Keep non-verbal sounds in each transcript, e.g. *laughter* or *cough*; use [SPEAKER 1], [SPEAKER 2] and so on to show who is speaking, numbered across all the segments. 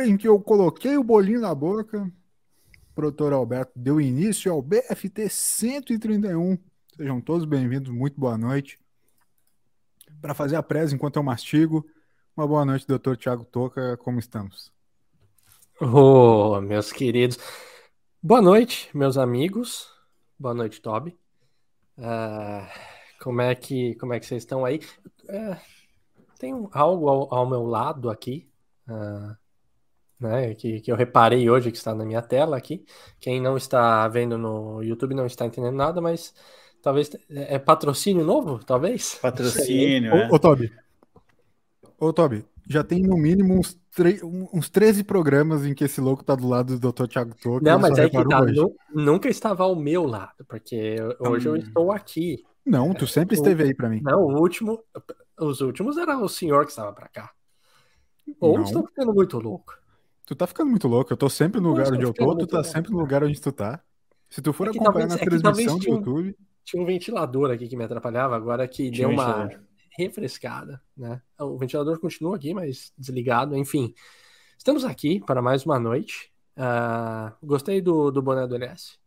[SPEAKER 1] hora em que eu coloquei o bolinho na boca, o produtor Alberto deu início ao BFT 131. Sejam todos bem-vindos, muito boa noite. Para fazer a presa enquanto eu mastigo, uma boa noite, doutor Tiago Toca, como estamos?
[SPEAKER 2] Oh, meus queridos. Boa noite, meus amigos. Boa noite, Toby. Uh, como é que como é que vocês estão aí? Uh, tem algo ao, ao, meu lado aqui, uh, né? Que, que eu reparei hoje que está na minha tela aqui. Quem não está vendo no YouTube não está entendendo nada, mas talvez é patrocínio novo, talvez.
[SPEAKER 3] Patrocínio.
[SPEAKER 1] Ô, ô Toby. Ô Toby, já tem no mínimo uns, uns 13 programas em que esse louco tá do lado do Dr. Thiago Toco.
[SPEAKER 2] Não, mas é que tá, nunca estava ao meu lado, porque hoje hum. eu estou aqui.
[SPEAKER 1] Não, tu sempre o, esteve aí para mim.
[SPEAKER 2] Não, o último, os últimos era o senhor que estava para cá. Ou estou ficando muito louco.
[SPEAKER 1] Tu tá ficando muito louco. Eu tô sempre no lugar onde eu tô, tu tá louco. sempre no lugar onde tu tá. Se tu for é acompanhar talvez, na é transmissão do YouTube.
[SPEAKER 2] Tinha um ventilador aqui que me atrapalhava, agora que deu uma refrescada, né? O ventilador continua aqui, mas desligado, enfim. Estamos aqui para mais uma noite. Uh, gostei do, do boné do LS.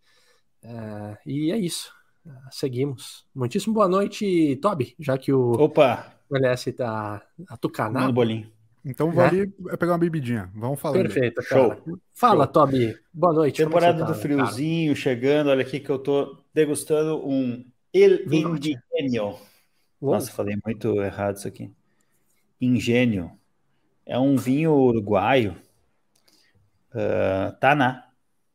[SPEAKER 2] Uh, ah, e é isso. Uh, seguimos. Muitíssimo boa noite, Toby, já que o,
[SPEAKER 3] Opa.
[SPEAKER 2] o LS está atucanado.
[SPEAKER 3] No bolinho.
[SPEAKER 1] Então vale né? pegar uma bebidinha. Vamos falar.
[SPEAKER 2] Perfeito, cara. Show. Fala, Show. Toby. Boa noite.
[SPEAKER 3] Temporada tá, do friozinho cara? chegando. Olha aqui que eu tô degustando um El Indigeno. Nossa, falei muito errado isso aqui. Ingênio. É um vinho uruguaio. Uh, Taná.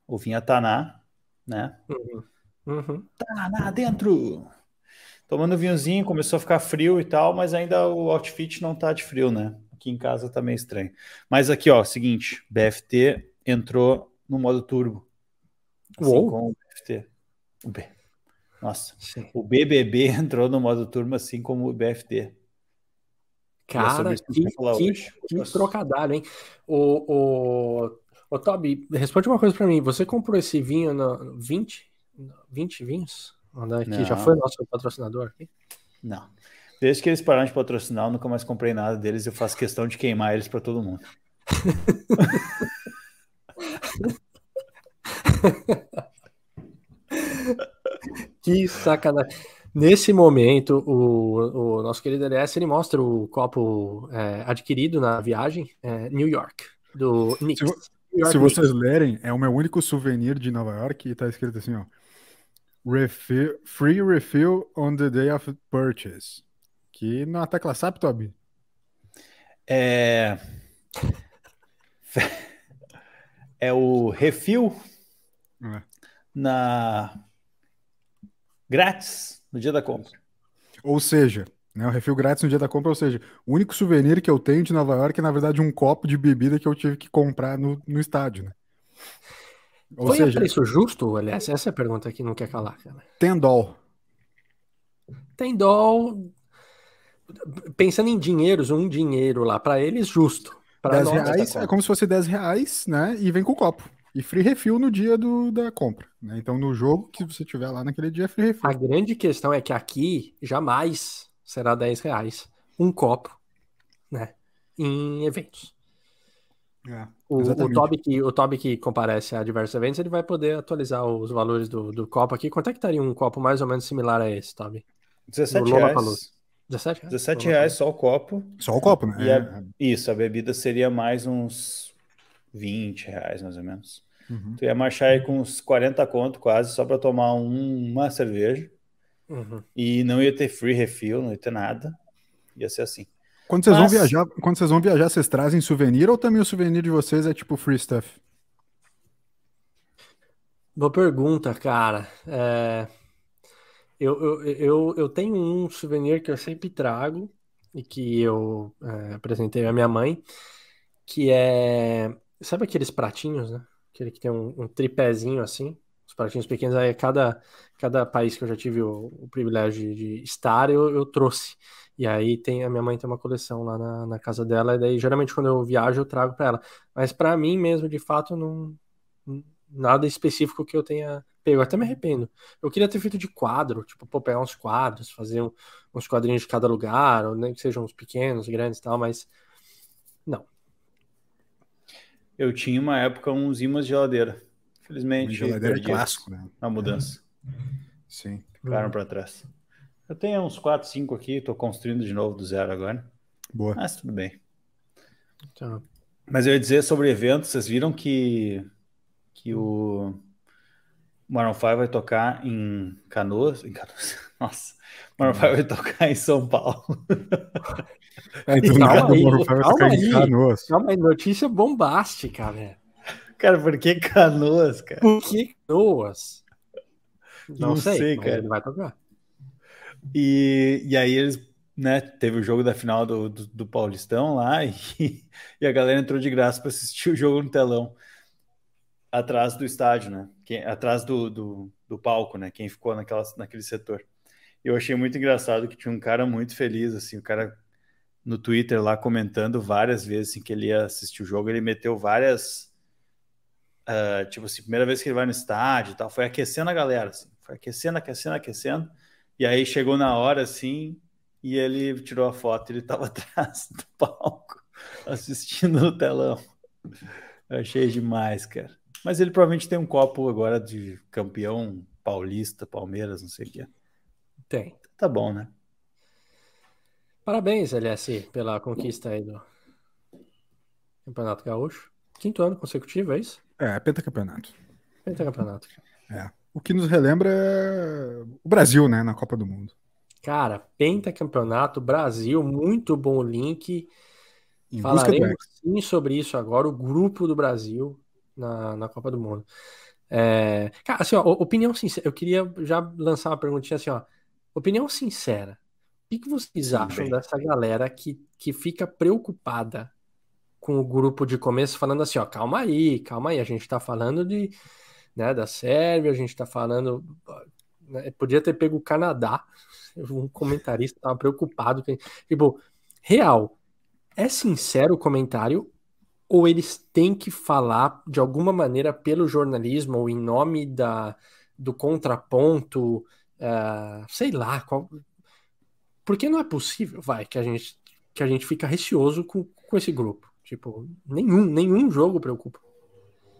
[SPEAKER 3] O vinho é Taná, né? Uhum. Uhum. Taná dentro! Tomando vinhozinho, começou a ficar frio e tal, mas ainda o outfit não tá de frio, né? Aqui em casa tá meio estranho. Mas aqui, ó, seguinte, BFT entrou no modo turbo. Assim Uou. como o BFT. O B. Nossa, Sim. o BBB *laughs* entrou no modo turma assim como o BFT.
[SPEAKER 2] Cara, que, que, que trocadilho, hein? O, o, o Toby, responde uma coisa para mim. Você comprou esse vinho no 20? 20 vinhos? Que já foi nosso patrocinador aqui?
[SPEAKER 3] Não. Desde que eles pararam de patrocinar, eu nunca mais comprei nada deles. Eu faço questão de queimar eles para todo mundo. *laughs*
[SPEAKER 2] Que sacanagem. Nesse momento, o, o, nosso querido LS ele mostra o copo é, adquirido na viagem é, New York, do Knicks.
[SPEAKER 1] Se, se vocês lerem, é o meu único souvenir de Nova York e tá escrito assim, ó. Refill, free refill on the day of purchase. Que na tecla SAP, Toby?
[SPEAKER 3] É... *laughs* é o refil é. na grátis no dia da compra.
[SPEAKER 1] Ou seja, né, o refil grátis no dia da compra, ou seja, o único souvenir que eu tenho de Nova York é, na verdade, um copo de bebida que eu tive que comprar no, no estádio, né?
[SPEAKER 2] Ou Foi seja, preço justo, aliás? Essa é a pergunta que não quer calar, cara.
[SPEAKER 1] Tem dó.
[SPEAKER 2] Pensando em dinheiros, um dinheiro lá, para eles, justo.
[SPEAKER 1] 10 reais é como se fosse 10 reais, né? E vem com o copo. E free refill no dia do, da compra. Né? Então, no jogo que você tiver lá naquele dia, é free refill.
[SPEAKER 2] A grande questão é que aqui jamais será 10 reais um copo né? em eventos. É, o, o, Toby que, o Toby que comparece a diversos eventos, ele vai poder atualizar os valores do, do copo aqui. Quanto é que estaria um copo mais ou menos similar a esse, Toby?
[SPEAKER 3] 17 reais. 17 reais? 17 reais só o copo.
[SPEAKER 1] Só o copo, né?
[SPEAKER 3] A, isso, a bebida seria mais uns 20 reais, mais ou menos. Uhum. Tu ia marchar aí com uns 40 conto quase, só para tomar um, uma cerveja. Uhum. E não ia ter free refill, não ia ter nada. Ia ser assim.
[SPEAKER 1] Quando vocês, Mas... vão viajar, quando vocês vão viajar, vocês trazem souvenir ou também o souvenir de vocês é tipo free stuff?
[SPEAKER 2] Boa pergunta, cara. É... Eu, eu, eu, eu tenho um souvenir que eu sempre trago e que eu é, apresentei à minha mãe, que é Sabe aqueles pratinhos, né? Aquele que tem um, um tripézinho assim, os pratinhos pequenos. Aí cada, cada país que eu já tive o, o privilégio de, estar, eu, eu trouxe. E aí tem a minha mãe tem uma coleção lá na, na casa dela, e daí geralmente quando eu viajo eu trago para ela. Mas para mim mesmo, de fato, não nada específico que eu tenha pego. Eu até me arrependo. Eu queria ter feito de quadro, tipo, pô, pegar uns quadros, fazer um, uns quadrinhos de cada lugar, ou nem que sejam uns pequenos, grandes e tal, mas não,
[SPEAKER 3] eu tinha uma época uns imãs de geladeira. Felizmente,
[SPEAKER 1] geladeira é clássico, né?
[SPEAKER 3] Na mudança.
[SPEAKER 1] Sim.
[SPEAKER 3] Ficaram para trás. Eu tenho uns 4, 5 aqui, estou construindo de novo do zero agora.
[SPEAKER 1] Boa.
[SPEAKER 3] Mas tudo bem. Tá. Mas eu ia dizer sobre eventos, vocês viram que, que o Maroon 5 vai tocar em Canoas? Em Canoas? *laughs* Nossa, o Maroon 5 vai tocar em São Paulo. *laughs*
[SPEAKER 2] É, calma, aí, calma, aí, calma aí, notícia bombástica, velho.
[SPEAKER 3] Cara, por que Canoas, cara?
[SPEAKER 2] Por que Canoas?
[SPEAKER 3] Não, Não sei, sei cara.
[SPEAKER 2] Ele vai tocar.
[SPEAKER 3] E, e aí eles, né, teve o jogo da final do, do, do Paulistão lá *laughs* e, e, a galera entrou de graça para assistir o jogo no telão atrás do estádio, né? Quem, atrás do, do, do, palco, né? Quem ficou naquela, naquele setor. Eu achei muito engraçado que tinha um cara muito feliz, assim, o cara no Twitter lá comentando várias vezes assim, que ele ia assistir o jogo, ele meteu várias. Uh, tipo assim, primeira vez que ele vai no estádio e tal, foi aquecendo a galera, assim, foi aquecendo, aquecendo, aquecendo. E aí chegou na hora assim, e ele tirou a foto, ele estava *laughs* atrás do palco, assistindo no telão. Eu achei demais, cara. Mas ele provavelmente tem um copo agora de campeão paulista, Palmeiras, não sei o que.
[SPEAKER 2] Tem.
[SPEAKER 3] Tá bom, né?
[SPEAKER 2] Parabéns, LS, pela conquista aí do Campeonato Gaúcho. Quinto ano consecutivo, é isso?
[SPEAKER 1] É, pentacampeonato.
[SPEAKER 2] Pentacampeonato.
[SPEAKER 1] É. O que nos relembra o Brasil, né, na Copa do Mundo.
[SPEAKER 2] Cara, pentacampeonato, Brasil, muito bom link. Em Falaremos sim sobre isso agora, o grupo do Brasil na, na Copa do Mundo. É, cara, assim, ó, opinião sincera, eu queria já lançar uma perguntinha assim, ó. Opinião sincera. O que vocês acham dessa galera que, que fica preocupada com o grupo de começo, falando assim, ó, calma aí, calma aí, a gente tá falando de né, da Sérvia, a gente está falando. Né, podia ter pego o Canadá, *laughs* um comentarista estava preocupado. Tipo, real, é sincero o comentário ou eles têm que falar de alguma maneira pelo jornalismo ou em nome da, do contraponto, uh, sei lá, qual... porque não é possível, vai, que a gente que a gente fica receoso com, com esse grupo. Tipo, nenhum, nenhum jogo preocupa.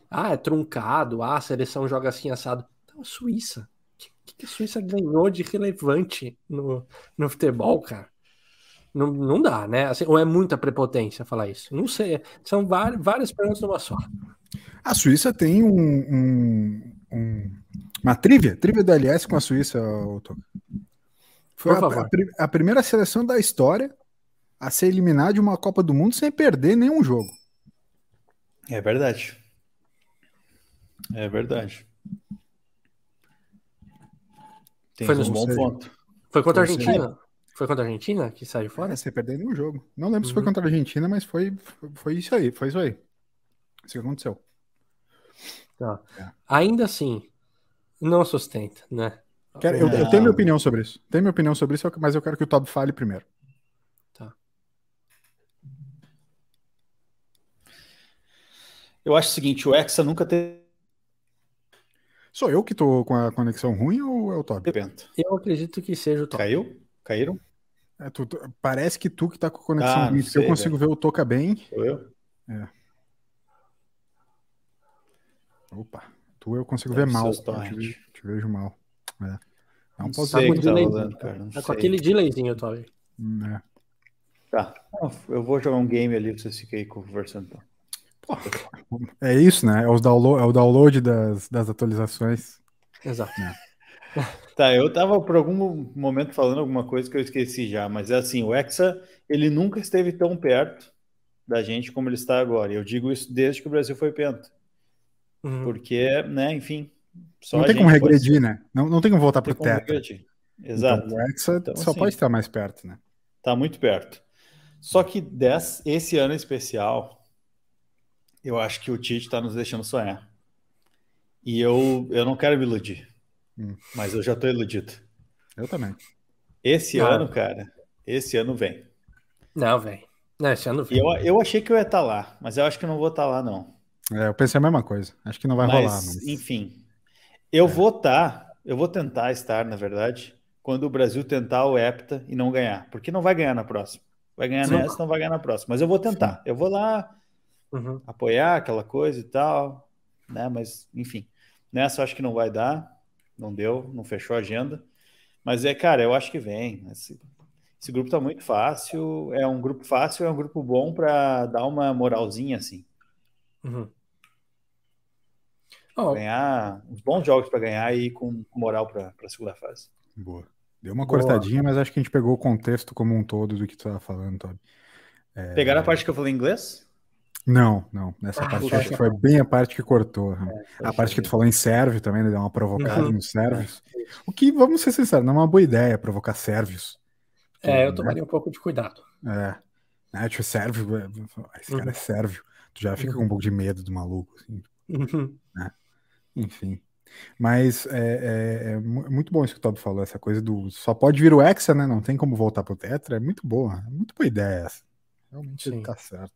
[SPEAKER 2] Ah, é truncado. Ah, a seleção joga assim assado. Então, a Suíça. O que, que a Suíça ganhou de relevante no, no futebol, cara? Não, não dá, né? Assim, ou é muita prepotência falar isso? Não sei. São várias, várias perguntas numa só.
[SPEAKER 1] A Suíça tem um, um, um, uma trivia, trivia da LS com a Suíça, Foi a, a, a, primeira seleção da história a ser eliminada de uma Copa do Mundo sem perder nenhum jogo.
[SPEAKER 3] É verdade. É verdade.
[SPEAKER 2] Tem Foi um bom ponto. Foi contra a Argentina? Foi contra a Argentina que saiu fora? É,
[SPEAKER 1] você perdeu nenhum jogo. Não lembro uhum. se foi uhum. contra a Argentina, mas foi, foi isso aí. Foi isso aí. Isso que aconteceu.
[SPEAKER 2] Tá. É. Ainda assim, não sustenta, né?
[SPEAKER 1] Quero, eu, eu, tenho minha opinião sobre isso. Tenho minha opinião sobre isso, mas eu quero que o Todd fale primeiro.
[SPEAKER 2] Tá.
[SPEAKER 3] Eu acho o seguinte, o Hexa nunca teve
[SPEAKER 1] Sou eu que tô com a conexão ruim ou é o Toby?
[SPEAKER 2] Eu acredito que seja o Toby.
[SPEAKER 3] Caiu? Caíram?
[SPEAKER 1] É, tu, tu, parece que tu que tá com a conexão ah, ruim. Se eu consigo ver o Toca bem.
[SPEAKER 3] Sou eu?
[SPEAKER 1] É. Opa, tu eu consigo ver mal. Eu te, te, vejo mal. É.
[SPEAKER 3] Não, posso sei que tá rolando, cara. Não
[SPEAKER 2] tá com aquele delayzinho, Toby.
[SPEAKER 1] Hum, é.
[SPEAKER 3] Tá. Eu vou jogar um game ali, vocês fiquem aí conversando. Então.
[SPEAKER 1] É isso, né? É, os download, é o download das, das atualizações.
[SPEAKER 2] Exato. É. *laughs*
[SPEAKER 3] Tá, eu tava por algum momento falando alguma coisa que eu esqueci já, mas é assim, o Hexa, ele nunca esteve tão perto da gente como ele está agora. Eu digo isso desde que o Brasil foi penta. Uhum. Porque, né, enfim,
[SPEAKER 1] não tem como regredir, pode... né? Não, não tem como voltar para o teto.
[SPEAKER 3] Exato.
[SPEAKER 1] Então, o Hexa então, só assim, pode estar mais perto, né?
[SPEAKER 3] Tá muito perto. Só que desse, esse ano especial, eu acho que o Tite está nos deixando sonhar. E eu, eu não quero me iludir, hum. mas eu já estou iludido.
[SPEAKER 1] Eu também.
[SPEAKER 3] Esse ah. ano, cara, esse ano vem.
[SPEAKER 2] Não, vem. Não, esse ano vem.
[SPEAKER 3] Eu, eu achei que eu ia estar tá lá, mas eu acho que não vou estar tá lá, não.
[SPEAKER 1] É, eu pensei a mesma coisa. Acho que não vai mas, rolar. Mas...
[SPEAKER 3] Enfim, eu é. vou estar, tá, eu vou tentar estar, na verdade, quando o Brasil tentar o hepta e não ganhar. Porque não vai ganhar na próxima. Vai ganhar Sim. nessa, não vai ganhar na próxima. Mas eu vou tentar. Sim. Eu vou lá uhum. apoiar aquela coisa e tal, né? Mas, enfim, nessa eu acho que não vai dar, não deu, não fechou a agenda. Mas é, cara, eu acho que vem. Esse, esse grupo tá muito fácil, é um grupo fácil, é um grupo bom para dar uma moralzinha assim. Uhum. Oh. Ganhar uns bons jogos para ganhar e com moral para a segunda fase.
[SPEAKER 1] Boa. Deu uma Boa. cortadinha, mas acho que a gente pegou o contexto como um todo do que tu estava falando, Toby.
[SPEAKER 3] É... Pegaram a parte que eu falei em inglês?
[SPEAKER 1] Não, não. Nessa ah, parte acho que foi bem a parte que cortou. É, a parte que tu falou em sérvio também, né? Deu uma provocada uhum. nos sérvios. O que, vamos ser sinceros, não é uma boa ideia provocar sérvios.
[SPEAKER 2] É, eu tomaria né? um pouco de cuidado.
[SPEAKER 1] É. Né? Tipo, sérvio, é, esse cara é uhum. é sérvio. Tu já fica com um pouco de medo do maluco, assim. Uhum. Né? Enfim. Mas é, é, é, muito bom isso que o Todd falou, essa coisa do só pode vir o Hexa, né? Não tem como voltar pro Tetra. É muito boa, é muito boa ideia essa. Realmente Sim. tá certo.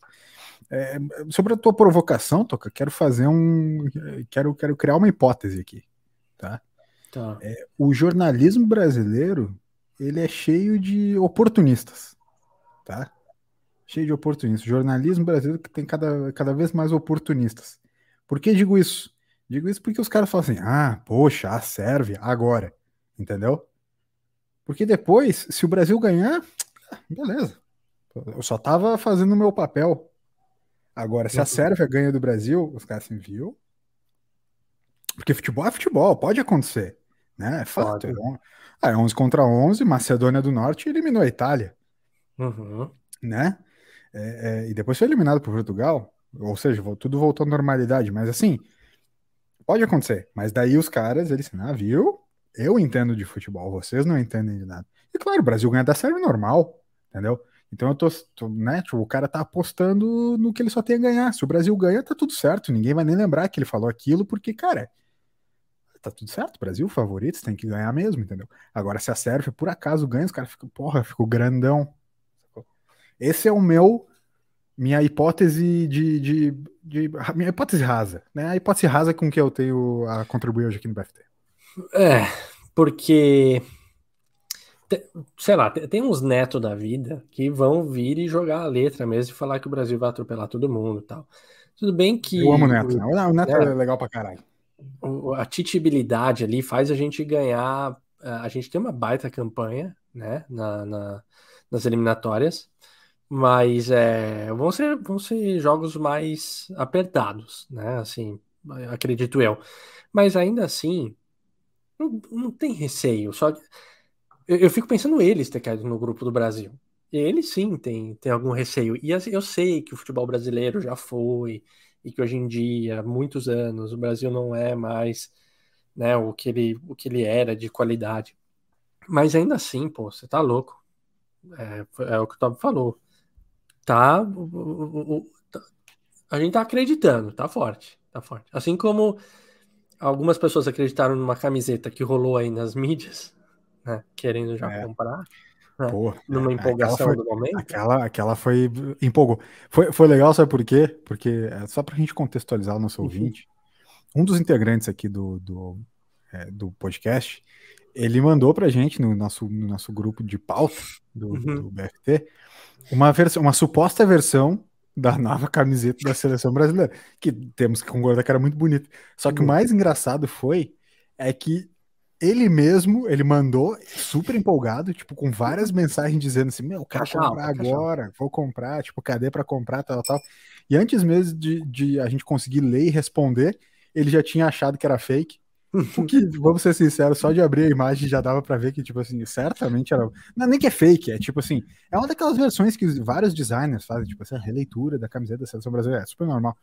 [SPEAKER 1] É, sobre a tua provocação, Toca, quero fazer um. Quero, quero criar uma hipótese aqui. Tá?
[SPEAKER 2] tá.
[SPEAKER 1] É, o jornalismo brasileiro ele é cheio de oportunistas. Tá? Cheio de oportunistas. O jornalismo brasileiro que tem cada, cada vez mais oportunistas. Por que digo isso? Digo isso porque os caras falam assim: ah, poxa, a Sérvia, agora. Entendeu? Porque depois, se o Brasil ganhar, beleza. Eu só tava fazendo o meu papel. Agora, se a. Sérvia ganha do Brasil, os caras assim, viu? Porque futebol é futebol, pode acontecer. Né? É fato. É, é 11 contra 11, Macedônia do Norte eliminou a Itália.
[SPEAKER 2] Uhum.
[SPEAKER 1] Né? É, é, e depois foi eliminado por Portugal. Ou seja, tudo voltou à normalidade. Mas assim, Pode acontecer, mas daí os caras, eles, ah, viu? Eu entendo de futebol, vocês não entendem de nada. E claro, o Brasil ganha da série normal, entendeu? Então eu tô, tô, né, tipo, o cara tá apostando no que ele só tem a ganhar. Se o Brasil ganha, tá tudo certo. Ninguém vai nem lembrar que ele falou aquilo, porque, cara, tá tudo certo. Brasil, favoritos, tem que ganhar mesmo, entendeu? Agora, se a Sérvia por acaso ganha, os caras ficam, porra, ficou grandão. Esse é o meu minha hipótese de, de, de, minha hipótese rasa, né? A hipótese rasa com que eu tenho a contribuir hoje aqui no BFT.
[SPEAKER 2] É, porque sei lá, tem uns netos da vida que vão vir e jogar a letra mesmo e falar que o Brasil vai atropelar todo mundo e tal. Tudo bem que.
[SPEAKER 1] Eu amo o Neto, né? O Neto é, é legal pra caralho.
[SPEAKER 2] A titibilidade ali faz a gente ganhar. A gente tem uma baita campanha, né? Na, na nas eliminatórias mas é, vão, ser, vão ser jogos mais apertados, né? Assim, acredito eu. Mas ainda assim, não, não tem receio. Só eu, eu, fico pensando eles ter caído no grupo do Brasil. Eles sim têm, têm algum receio. E assim, eu sei que o futebol brasileiro já foi, e que hoje em dia, muitos anos, o Brasil não é mais né, o, que ele, o que ele era de qualidade. Mas ainda assim, pô, você tá louco. É, é o que o Tom falou tá, tá, a gente tá acreditando, tá forte, tá forte. Assim como algumas pessoas acreditaram numa camiseta que rolou aí nas mídias, né, querendo já é. comprar. Né, Pô, numa é, empolgação
[SPEAKER 1] foi,
[SPEAKER 2] do momento.
[SPEAKER 1] Aquela, aquela foi. Empolgou. Foi, foi legal, sabe por quê? Porque, é, só pra gente contextualizar o nosso uhum. ouvinte, um dos integrantes aqui do, do, é, do podcast, ele mandou pra gente no nosso, no nosso grupo de pauta do, uhum. do BFT uma, versão, uma suposta versão da nova camiseta da seleção brasileira, que temos que concordar que era muito bonita. Só que o mais engraçado foi é que ele mesmo, ele mandou super empolgado, tipo, com várias mensagens dizendo assim: Meu, quero comprar alta, agora, vou comprar, tipo, cadê para comprar, tal, tal. E antes mesmo de, de a gente conseguir ler e responder, ele já tinha achado que era fake. O que, *laughs* vamos ser sinceros, só de abrir a imagem já dava para ver que, tipo assim, certamente era. Não, nem que é fake, é tipo assim, é uma daquelas versões que vários designers fazem, tipo assim, a releitura da camiseta da seleção brasileira, é super normal.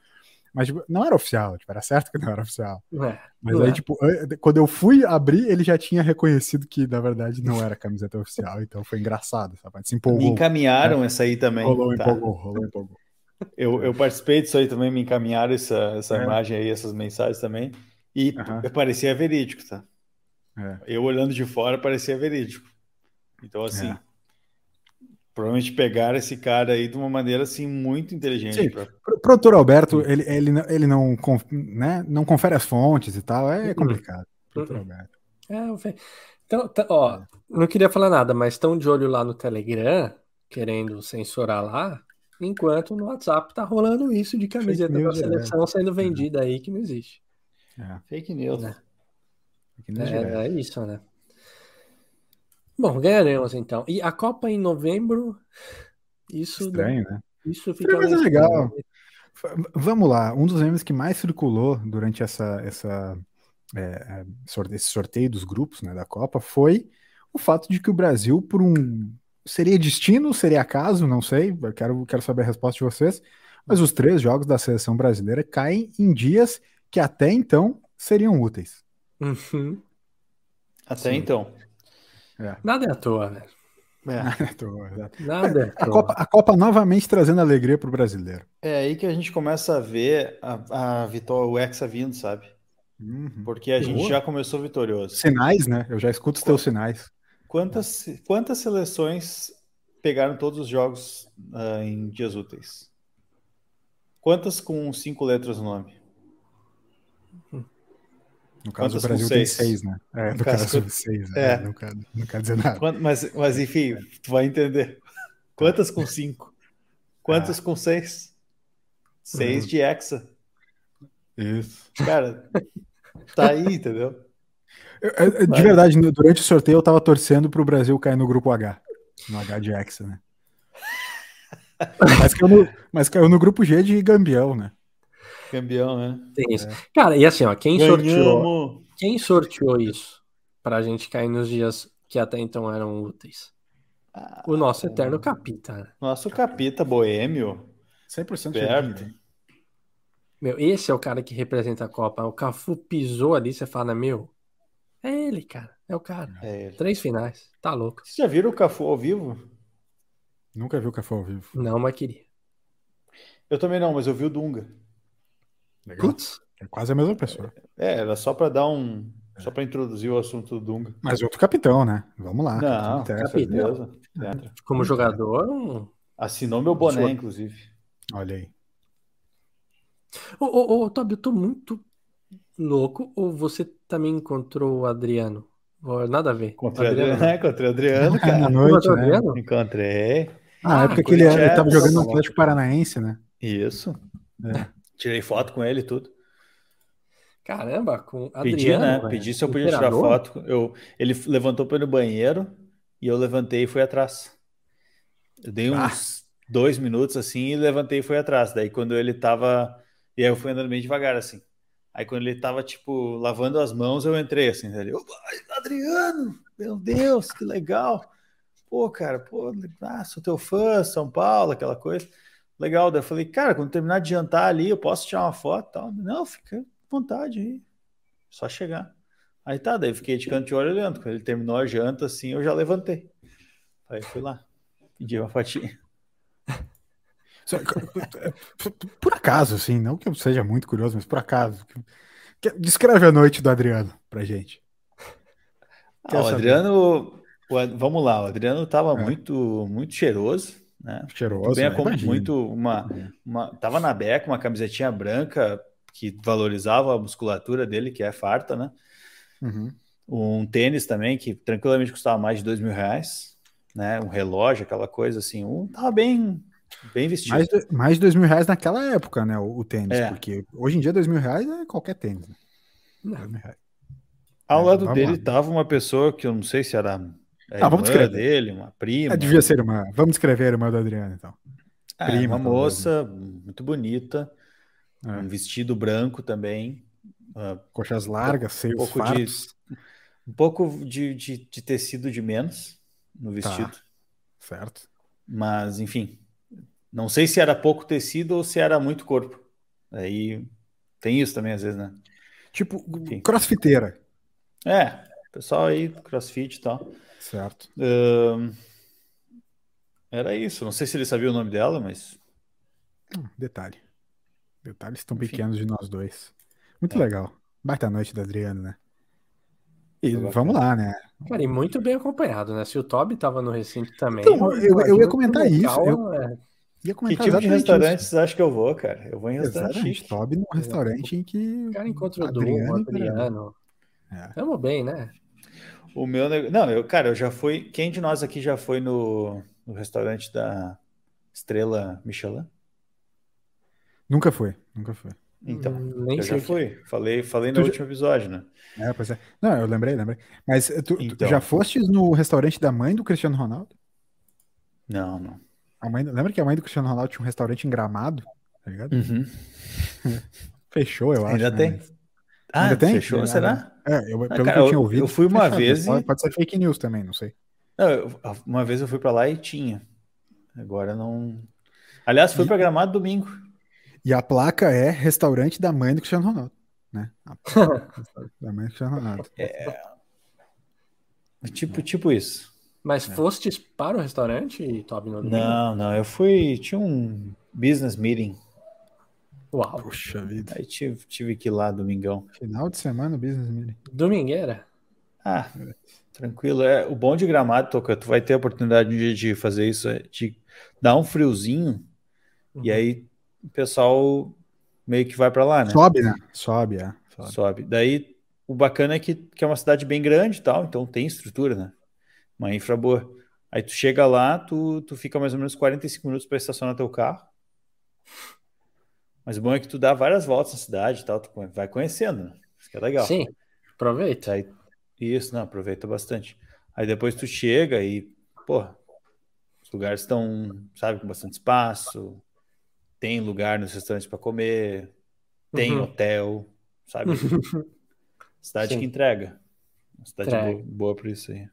[SPEAKER 1] Mas tipo, não era oficial, tipo, era certo que não era oficial.
[SPEAKER 2] É,
[SPEAKER 1] Mas aí, é. tipo, quando eu fui abrir, ele já tinha reconhecido que, na verdade, não era camiseta oficial, *laughs* então foi engraçado, sabe? Se empolgou.
[SPEAKER 3] Me encaminharam né? essa aí também.
[SPEAKER 1] Rolou, tá. empolgou, rolou, empolgou.
[SPEAKER 3] Eu, eu participei disso aí também, me encaminharam essa, essa é. imagem aí, essas mensagens também. E uhum. parecia verídico, tá? É. Eu olhando de fora parecia verídico. Então, assim, é. Provavelmente pegaram esse cara aí de uma maneira assim muito inteligente.
[SPEAKER 1] Pra... O produtor Alberto, ele, ele, ele não, né, não confere as fontes e tal, é uhum. complicado. Produtor
[SPEAKER 2] uhum. Alberto. É, então, tá, ó, é. não queria falar nada, mas estão de olho lá no Telegram, querendo censurar lá. Enquanto no WhatsApp tá rolando isso de camiseta da seleção sendo vendida aí que não existe.
[SPEAKER 3] É. Fake news.
[SPEAKER 2] É. Fake news é, é isso, né? Bom, ganharemos então. E a Copa em novembro, isso.
[SPEAKER 1] Estranho, né?
[SPEAKER 2] Isso fica
[SPEAKER 1] mais legal. Vamos lá, um dos memes que mais circulou durante essa, essa, é, é esse sorteio dos grupos né, da Copa foi o fato de que o Brasil, por um. Seria destino, seria acaso, não sei, eu quero, quero saber a resposta de vocês, mas os três jogos da seleção brasileira caem em dias que até então seriam úteis.
[SPEAKER 2] Uhum.
[SPEAKER 3] Até Sim. então.
[SPEAKER 2] É. Nada é à toa, né?
[SPEAKER 1] É. Nada é à toa.
[SPEAKER 2] Nada é
[SPEAKER 1] a, Copa, a Copa novamente trazendo alegria para o brasileiro.
[SPEAKER 3] É aí que a gente começa a ver a, a vitória, o Hexa vindo, sabe? Uhum. Porque a gente já começou vitorioso.
[SPEAKER 1] Sinais, né? Eu já escuto os teus sinais.
[SPEAKER 3] Quantas, quantas seleções pegaram todos os jogos uh, em dias úteis? Quantas com cinco letras no nome?
[SPEAKER 1] No caso, Quantas o Brasil tem seis, né? É, no, no caso, caso seis, né? É. Não, quer, não quer dizer nada.
[SPEAKER 3] Mas, mas enfim, tu vai entender. Quantas com cinco? Quantas ah. com seis? Seis de hexa.
[SPEAKER 1] Isso.
[SPEAKER 3] Cara, tá aí, entendeu?
[SPEAKER 1] Eu, de verdade, durante o sorteio eu tava torcendo pro Brasil cair no grupo H. No H de hexa, né? *laughs* mas, caiu no, mas caiu no grupo G de Gambião, né?
[SPEAKER 3] Campeão, né?
[SPEAKER 2] Tem isso. É. Cara, e assim, ó, quem Ganhamos. sorteou, quem sorteou isso pra gente cair nos dias que até então eram úteis? Ah, o nosso eterno capita. Né?
[SPEAKER 3] Nosso capita boêmio.
[SPEAKER 1] 100%
[SPEAKER 3] perto.
[SPEAKER 2] Meu, esse é o cara que representa a Copa. O Cafu pisou ali, você fala, meu, é ele, cara. É o cara. É ele. Três finais. Tá louco.
[SPEAKER 3] Vocês já viram o Cafu ao vivo?
[SPEAKER 1] Nunca vi o Cafu ao vivo.
[SPEAKER 2] Não, mas queria.
[SPEAKER 3] Eu também não, mas eu vi o Dunga.
[SPEAKER 1] Legal. Putz. É quase a mesma pessoa.
[SPEAKER 3] É, era só para dar um. Só para introduzir o assunto do Dunga.
[SPEAKER 1] Mas outro capitão, né? Vamos lá.
[SPEAKER 3] Não, capitão.
[SPEAKER 2] Como jogador.
[SPEAKER 3] Assinou meu boné, inclusive.
[SPEAKER 1] Olha aí.
[SPEAKER 2] Ô, ô, ô, Tobi, eu tô muito louco. Ou você também encontrou o Adriano? Nada a ver.
[SPEAKER 3] Encontrei o Adriano, né? *laughs* Encontrei o Adriano, *laughs* cara.
[SPEAKER 1] Na noite, né?
[SPEAKER 3] Encontrei.
[SPEAKER 1] Ah, é porque ele, ele tava jogando no Atlético Paranaense, né?
[SPEAKER 3] Isso. É. Tirei foto com ele e tudo.
[SPEAKER 2] Caramba, com Adriano,
[SPEAKER 3] Pedi, né? Pedi se eu podia tirar foto. Eu, ele levantou para ir no banheiro e eu levantei e fui atrás. Eu dei ah. uns dois minutos assim e levantei e fui atrás. Daí quando ele tava. E aí eu fui andando bem devagar assim. Aí quando ele tava, tipo, lavando as mãos, eu entrei assim, ali, Adriano, meu Deus, que legal. Pô, cara, pô, ah, sou teu fã, São Paulo, aquela coisa. Legal, daí eu falei, cara, quando terminar de jantar ali, eu posso tirar uma foto tal. Não, fica à vontade aí. Só chegar. Aí tá, daí fiquei de canto de olho olhando. Quando ele terminou a janta, assim, eu já levantei. Aí fui lá, pedi uma fatinha. *laughs*
[SPEAKER 1] Por acaso, assim, não que eu seja muito curioso, mas por acaso. Descreve a noite do Adriano pra gente.
[SPEAKER 3] Ah, o Adriano, o, vamos lá, o Adriano tava é. muito, muito cheiroso né?
[SPEAKER 1] Cheiroso,
[SPEAKER 3] bem, né? muito uma, uma tava na beca uma camisetinha branca que valorizava a musculatura dele, que é farta, né?
[SPEAKER 1] Uhum.
[SPEAKER 3] Um tênis também que tranquilamente custava mais de dois mil reais, né? Um relógio, aquela coisa assim, um tava bem bem vestido.
[SPEAKER 1] Mais, de, mais de dois mil reais naquela época, né? O, o tênis, é. porque hoje em dia dois mil reais é qualquer tênis. Né?
[SPEAKER 3] Ao é, lado dele lá. tava uma pessoa que eu não sei se era
[SPEAKER 1] é ah, vamos descrever.
[SPEAKER 3] dele, uma prima.
[SPEAKER 1] É, devia ser uma. Vamos descrever a irmã do Adriano, então.
[SPEAKER 3] É, prima, uma moça muito bonita, é. um vestido branco também.
[SPEAKER 1] Uh, Coxas largas, um seios pouco
[SPEAKER 3] de Um pouco de, de, de, tecido de menos no vestido. Tá.
[SPEAKER 1] Certo.
[SPEAKER 3] Mas, enfim, não sei se era pouco tecido ou se era muito corpo. Aí tem isso também, às vezes, né?
[SPEAKER 1] Tipo, enfim. crossfiteira.
[SPEAKER 3] É, pessoal aí, crossfit e tal.
[SPEAKER 1] Certo.
[SPEAKER 3] Uh, era isso. Não sei se ele sabia o nome dela, mas.
[SPEAKER 1] Hum, detalhe. Detalhes tão Enfim. pequenos de nós dois. Muito é. legal. Baita noite da Adriano, né? E vamos lá, né?
[SPEAKER 2] Cara, e muito bem acompanhado, né? Se o Toby tava no recinto também.
[SPEAKER 1] Então, eu, eu, ia comentar isso. eu,
[SPEAKER 3] é... ia comentar que tipo de restaurantes acho que eu vou, cara? Eu vou em restaurante.
[SPEAKER 1] Toby num restaurante em que.
[SPEAKER 2] O cara encontra o Adriano. Adriano. É. Tamo bem, né?
[SPEAKER 3] O meu. Não, eu, cara, eu já fui. Quem de nós aqui já foi no, no restaurante da estrela Michelin?
[SPEAKER 1] Nunca foi, nunca foi.
[SPEAKER 3] Então, hum, Nem eu já fui. Falei, falei no último episódio, né?
[SPEAKER 1] É, pois é. Não, eu lembrei, lembrei. Mas tu, então... tu já fostes no restaurante da mãe do Cristiano Ronaldo?
[SPEAKER 3] Não, não.
[SPEAKER 1] A mãe, lembra que a mãe do Cristiano Ronaldo tinha um restaurante em Gramado? Tá ligado?
[SPEAKER 3] Uhum.
[SPEAKER 1] Fechou, eu acho.
[SPEAKER 3] Ainda né? tem? Ah, Ainda tem? Fechou, é, será?
[SPEAKER 1] É, eu, ah, pelo cara, que eu tinha ouvido.
[SPEAKER 3] Eu fui *laughs* uma fechado. vez.
[SPEAKER 1] E... Pode ser fake news também, não sei.
[SPEAKER 3] Não, uma vez eu fui para lá e tinha. Agora não. Aliás, fui e... para Gramado domingo.
[SPEAKER 1] E a placa é restaurante da mãe do Cristiano Ronaldo. Né? *laughs* da mãe do Cristiano Ronaldo.
[SPEAKER 3] É... Tipo, tipo isso.
[SPEAKER 2] Mas é. fostes para o restaurante, Toby? No
[SPEAKER 3] não, não. Eu fui. Tinha um business meeting.
[SPEAKER 1] Uau. Puxa vida.
[SPEAKER 3] Aí tive, tive que ir lá domingão.
[SPEAKER 1] Final de semana, business meeting.
[SPEAKER 2] Domingueira?
[SPEAKER 3] Ah, tranquilo. É, o bom de gramado, Toca, tu vai ter a oportunidade de, de fazer isso, é de dar um friozinho. Uhum. E aí o pessoal meio que vai para lá, né?
[SPEAKER 1] Sobe, né? Sobe, é.
[SPEAKER 3] Sobe. Sobe. Daí o bacana é que, que é uma cidade bem grande e tal, então tem estrutura, né? Uma infra boa. Aí tu chega lá, tu, tu fica mais ou menos 45 minutos para estacionar teu carro. Mas o bom é que tu dá várias voltas na cidade e tal, tu vai conhecendo, né? Isso que é legal.
[SPEAKER 2] Sim, aproveita.
[SPEAKER 3] Aí, isso, não, aproveita bastante. Aí depois tu chega e, pô, os lugares estão, sabe, com bastante espaço, tem lugar nos restaurantes para comer, tem uhum. hotel, sabe? *laughs* Cidade Sim. que entrega. Uma cidade boa, boa por isso aí.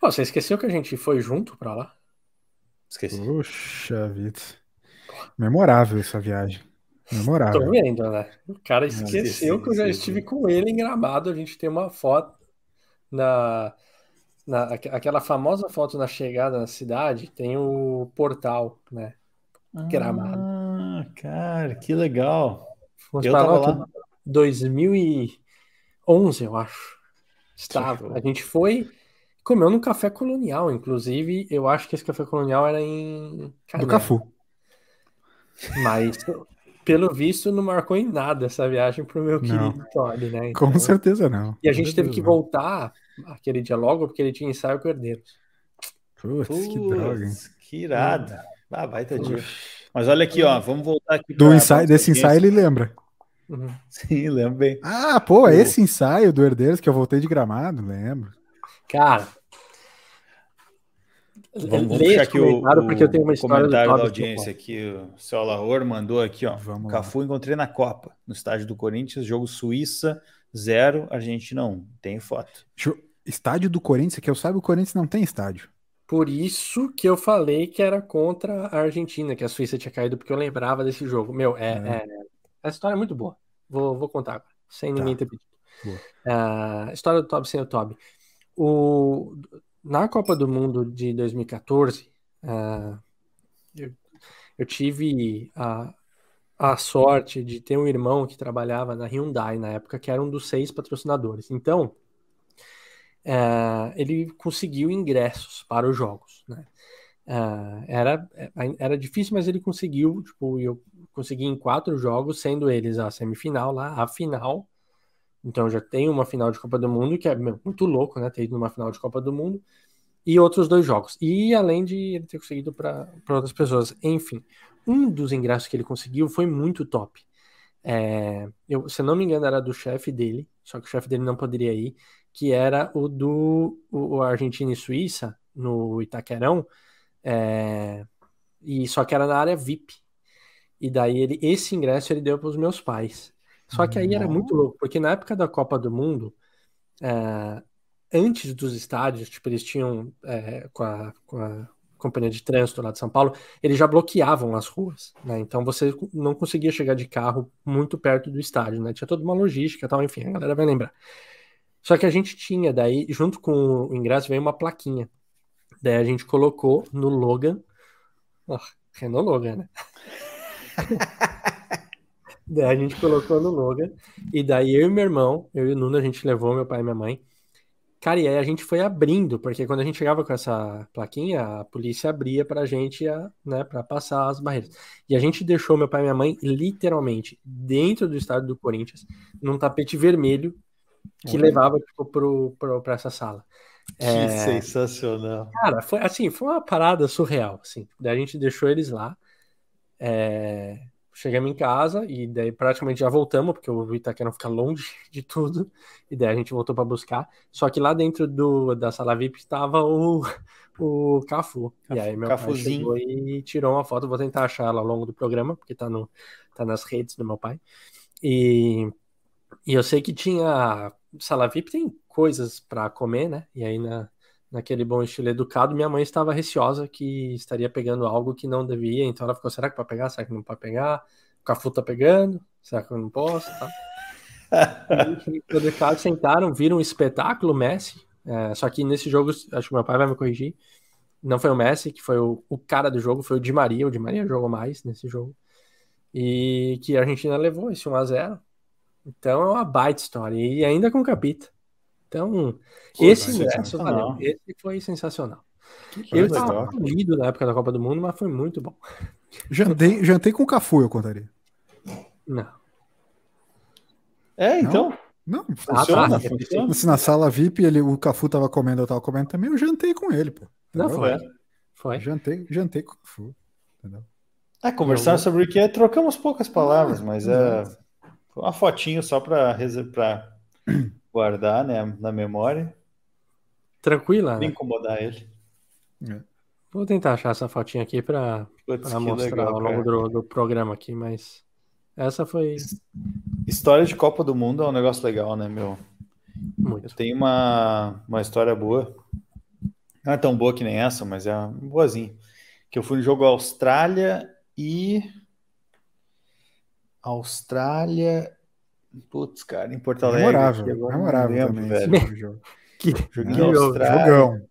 [SPEAKER 2] Pô, você esqueceu que a gente foi junto para lá?
[SPEAKER 3] Esqueci.
[SPEAKER 1] Puxa vida. Memorável essa viagem. Memorável.
[SPEAKER 2] Tô vendo, né? O cara esqueceu que eu já estive com ele em Gramado. A gente tem uma foto na, na aquela famosa foto na chegada na cidade. Tem o portal, né? Gramado.
[SPEAKER 3] Ah, cara, que legal.
[SPEAKER 2] Fomos eu tava lá. 2011, eu acho. Estava. A gente foi comeu no café colonial, inclusive. Eu acho que esse café colonial era em.
[SPEAKER 1] Do Cafu.
[SPEAKER 2] Mas, pelo visto, não marcou em nada essa viagem pro meu querido Todd, né?
[SPEAKER 1] Então, com certeza não.
[SPEAKER 2] E a gente teve que voltar aquele dia logo, porque ele tinha ensaio com herdeiros.
[SPEAKER 1] Putz, que droga. Hein?
[SPEAKER 3] Que irada. Ah, baita dia. Mas olha aqui, ó, vamos voltar aqui.
[SPEAKER 1] Do ensaio, desse ensaio ele lembra.
[SPEAKER 3] Uhum. Sim, lembro bem.
[SPEAKER 1] Ah, pô, esse ensaio do Herdeiros que eu voltei de gramado, lembro.
[SPEAKER 2] Cara.
[SPEAKER 3] Vamos, vamos puxar aqui o, porque eu tenho uma história comentário da audiência aqui. O seu Lahor mandou aqui, ó. Vamos Cafu lá. encontrei na Copa, no estádio do Corinthians, jogo Suíça 0, Argentina 1. Tem foto.
[SPEAKER 1] Estádio do Corinthians, que eu saiba, o Corinthians não tem estádio.
[SPEAKER 2] Por isso que eu falei que era contra a Argentina, que a Suíça tinha caído, porque eu lembrava desse jogo. Meu, é, é. é a história é muito boa. Vou, vou contar agora, sem tá. ninguém ter pedido. Uh, história do Toby sem o Toby. O, na Copa do Mundo de 2014, uh, eu, eu, tive a, a sorte de ter um irmão que trabalhava na Hyundai na época, que era um dos seis patrocinadores. Então, é, ele conseguiu ingressos para os jogos. Né? É, era, é, era difícil, mas ele conseguiu. Tipo, eu consegui em quatro jogos, sendo eles a semifinal lá, a final. Então já tem uma final de Copa do Mundo, que é muito louco, né? Ter ido numa final de Copa do Mundo. E outros dois jogos. E além de ele ter conseguido para outras pessoas. Enfim, um dos ingressos que ele conseguiu foi muito top. É, eu, se não me engano, era do chefe dele, só que o chefe dele não poderia ir que era o do o Argentina e Suíça, no Itaquerão, é, e só que era na área VIP. E daí ele, esse ingresso ele deu para os meus pais. Só que aí era muito louco, porque na época da Copa do Mundo, é, antes dos estádios, tipo, eles tinham é, com, a, com a companhia de trânsito lá de São Paulo, eles já bloqueavam as ruas, né? Então você não conseguia chegar de carro muito perto do estádio, né? Tinha toda uma logística e tal, enfim, a galera vai lembrar. Só que a gente tinha daí, junto com o ingresso, veio uma plaquinha. Daí a gente colocou no Logan. Oh, Renault Logan, né? *laughs* daí a gente colocou no Logan. E daí eu e meu irmão, eu e o Nuno, a gente levou meu pai e minha mãe. Cara, e aí a gente foi abrindo, porque quando a gente chegava com essa plaquinha, a polícia abria pra gente, a, né, pra passar as barreiras. E a gente deixou meu pai e minha mãe literalmente dentro do estádio do Corinthians, num tapete vermelho, que uhum. levava tipo, pro, pro, pra essa sala.
[SPEAKER 3] Que é... sensacional.
[SPEAKER 2] Cara, foi assim, foi uma parada surreal, assim. Daí a gente deixou eles lá. É, chegamos em casa e daí praticamente já voltamos, porque o Itaquera fica longe *laughs* de tudo, e daí a gente voltou para buscar. Só que lá dentro do, da sala VIP estava o, o Cafu. E aí meu Cafuzinho. pai chegou e tirou uma foto, vou tentar achar ela ao longo do programa, porque tá, no, tá nas redes do meu pai. E, e eu sei que tinha. Sala VIP tem coisas para comer, né? E aí na, naquele bom estilo educado, minha mãe estava receosa que estaria pegando algo que não devia, então ela ficou, será que pode pegar? Será que não pode pegar? O Cafu tá pegando? Será que eu não posso? Tá. educado, *laughs* sentaram, viram um espetáculo Messi, é, só que nesse jogo, acho que meu pai vai me corrigir, não foi o Messi, que foi o, o cara do jogo, foi o Di Maria, o Di Maria jogou mais nesse jogo, e que a Argentina levou esse 1x0, então é uma baita história, e ainda com capita. Então, Pô, esse ingresso valeu. Esse foi sensacional. Que eu estava corrido na época da Copa do Mundo, mas foi muito bom.
[SPEAKER 1] Jantei, jantei com o Cafu, eu contaria.
[SPEAKER 2] Não.
[SPEAKER 3] É, então.
[SPEAKER 1] Não, não funciona, ah, tá, funciona. Se na sala VIP ele, o Cafu tava comendo, eu tava comendo também, eu jantei com ele, pô.
[SPEAKER 2] Não, foi. Foi.
[SPEAKER 1] Jantei, jantei com o Cafu. Entendeu?
[SPEAKER 3] É, conversar sobre o que é, trocamos poucas palavras, ah, mas é uma fotinho só para guardar né, na memória.
[SPEAKER 2] Tranquila.
[SPEAKER 3] Né? incomodar ele.
[SPEAKER 2] É. Vou tentar achar essa fotinha aqui para mostrar legal, ao longo do, do, programa aqui, mas essa foi.
[SPEAKER 3] História de Copa do Mundo é um negócio legal, né, meu? Muito. Tem uma, uma história boa. Não é tão boa que nem essa, mas é boazinha. Que eu fui no jogo Austrália e. Austrália Putz, cara, em Porto Alegre.
[SPEAKER 1] Memorável, memorável lembro, também.
[SPEAKER 3] Velho. *laughs*
[SPEAKER 1] que, Joguinho jogão.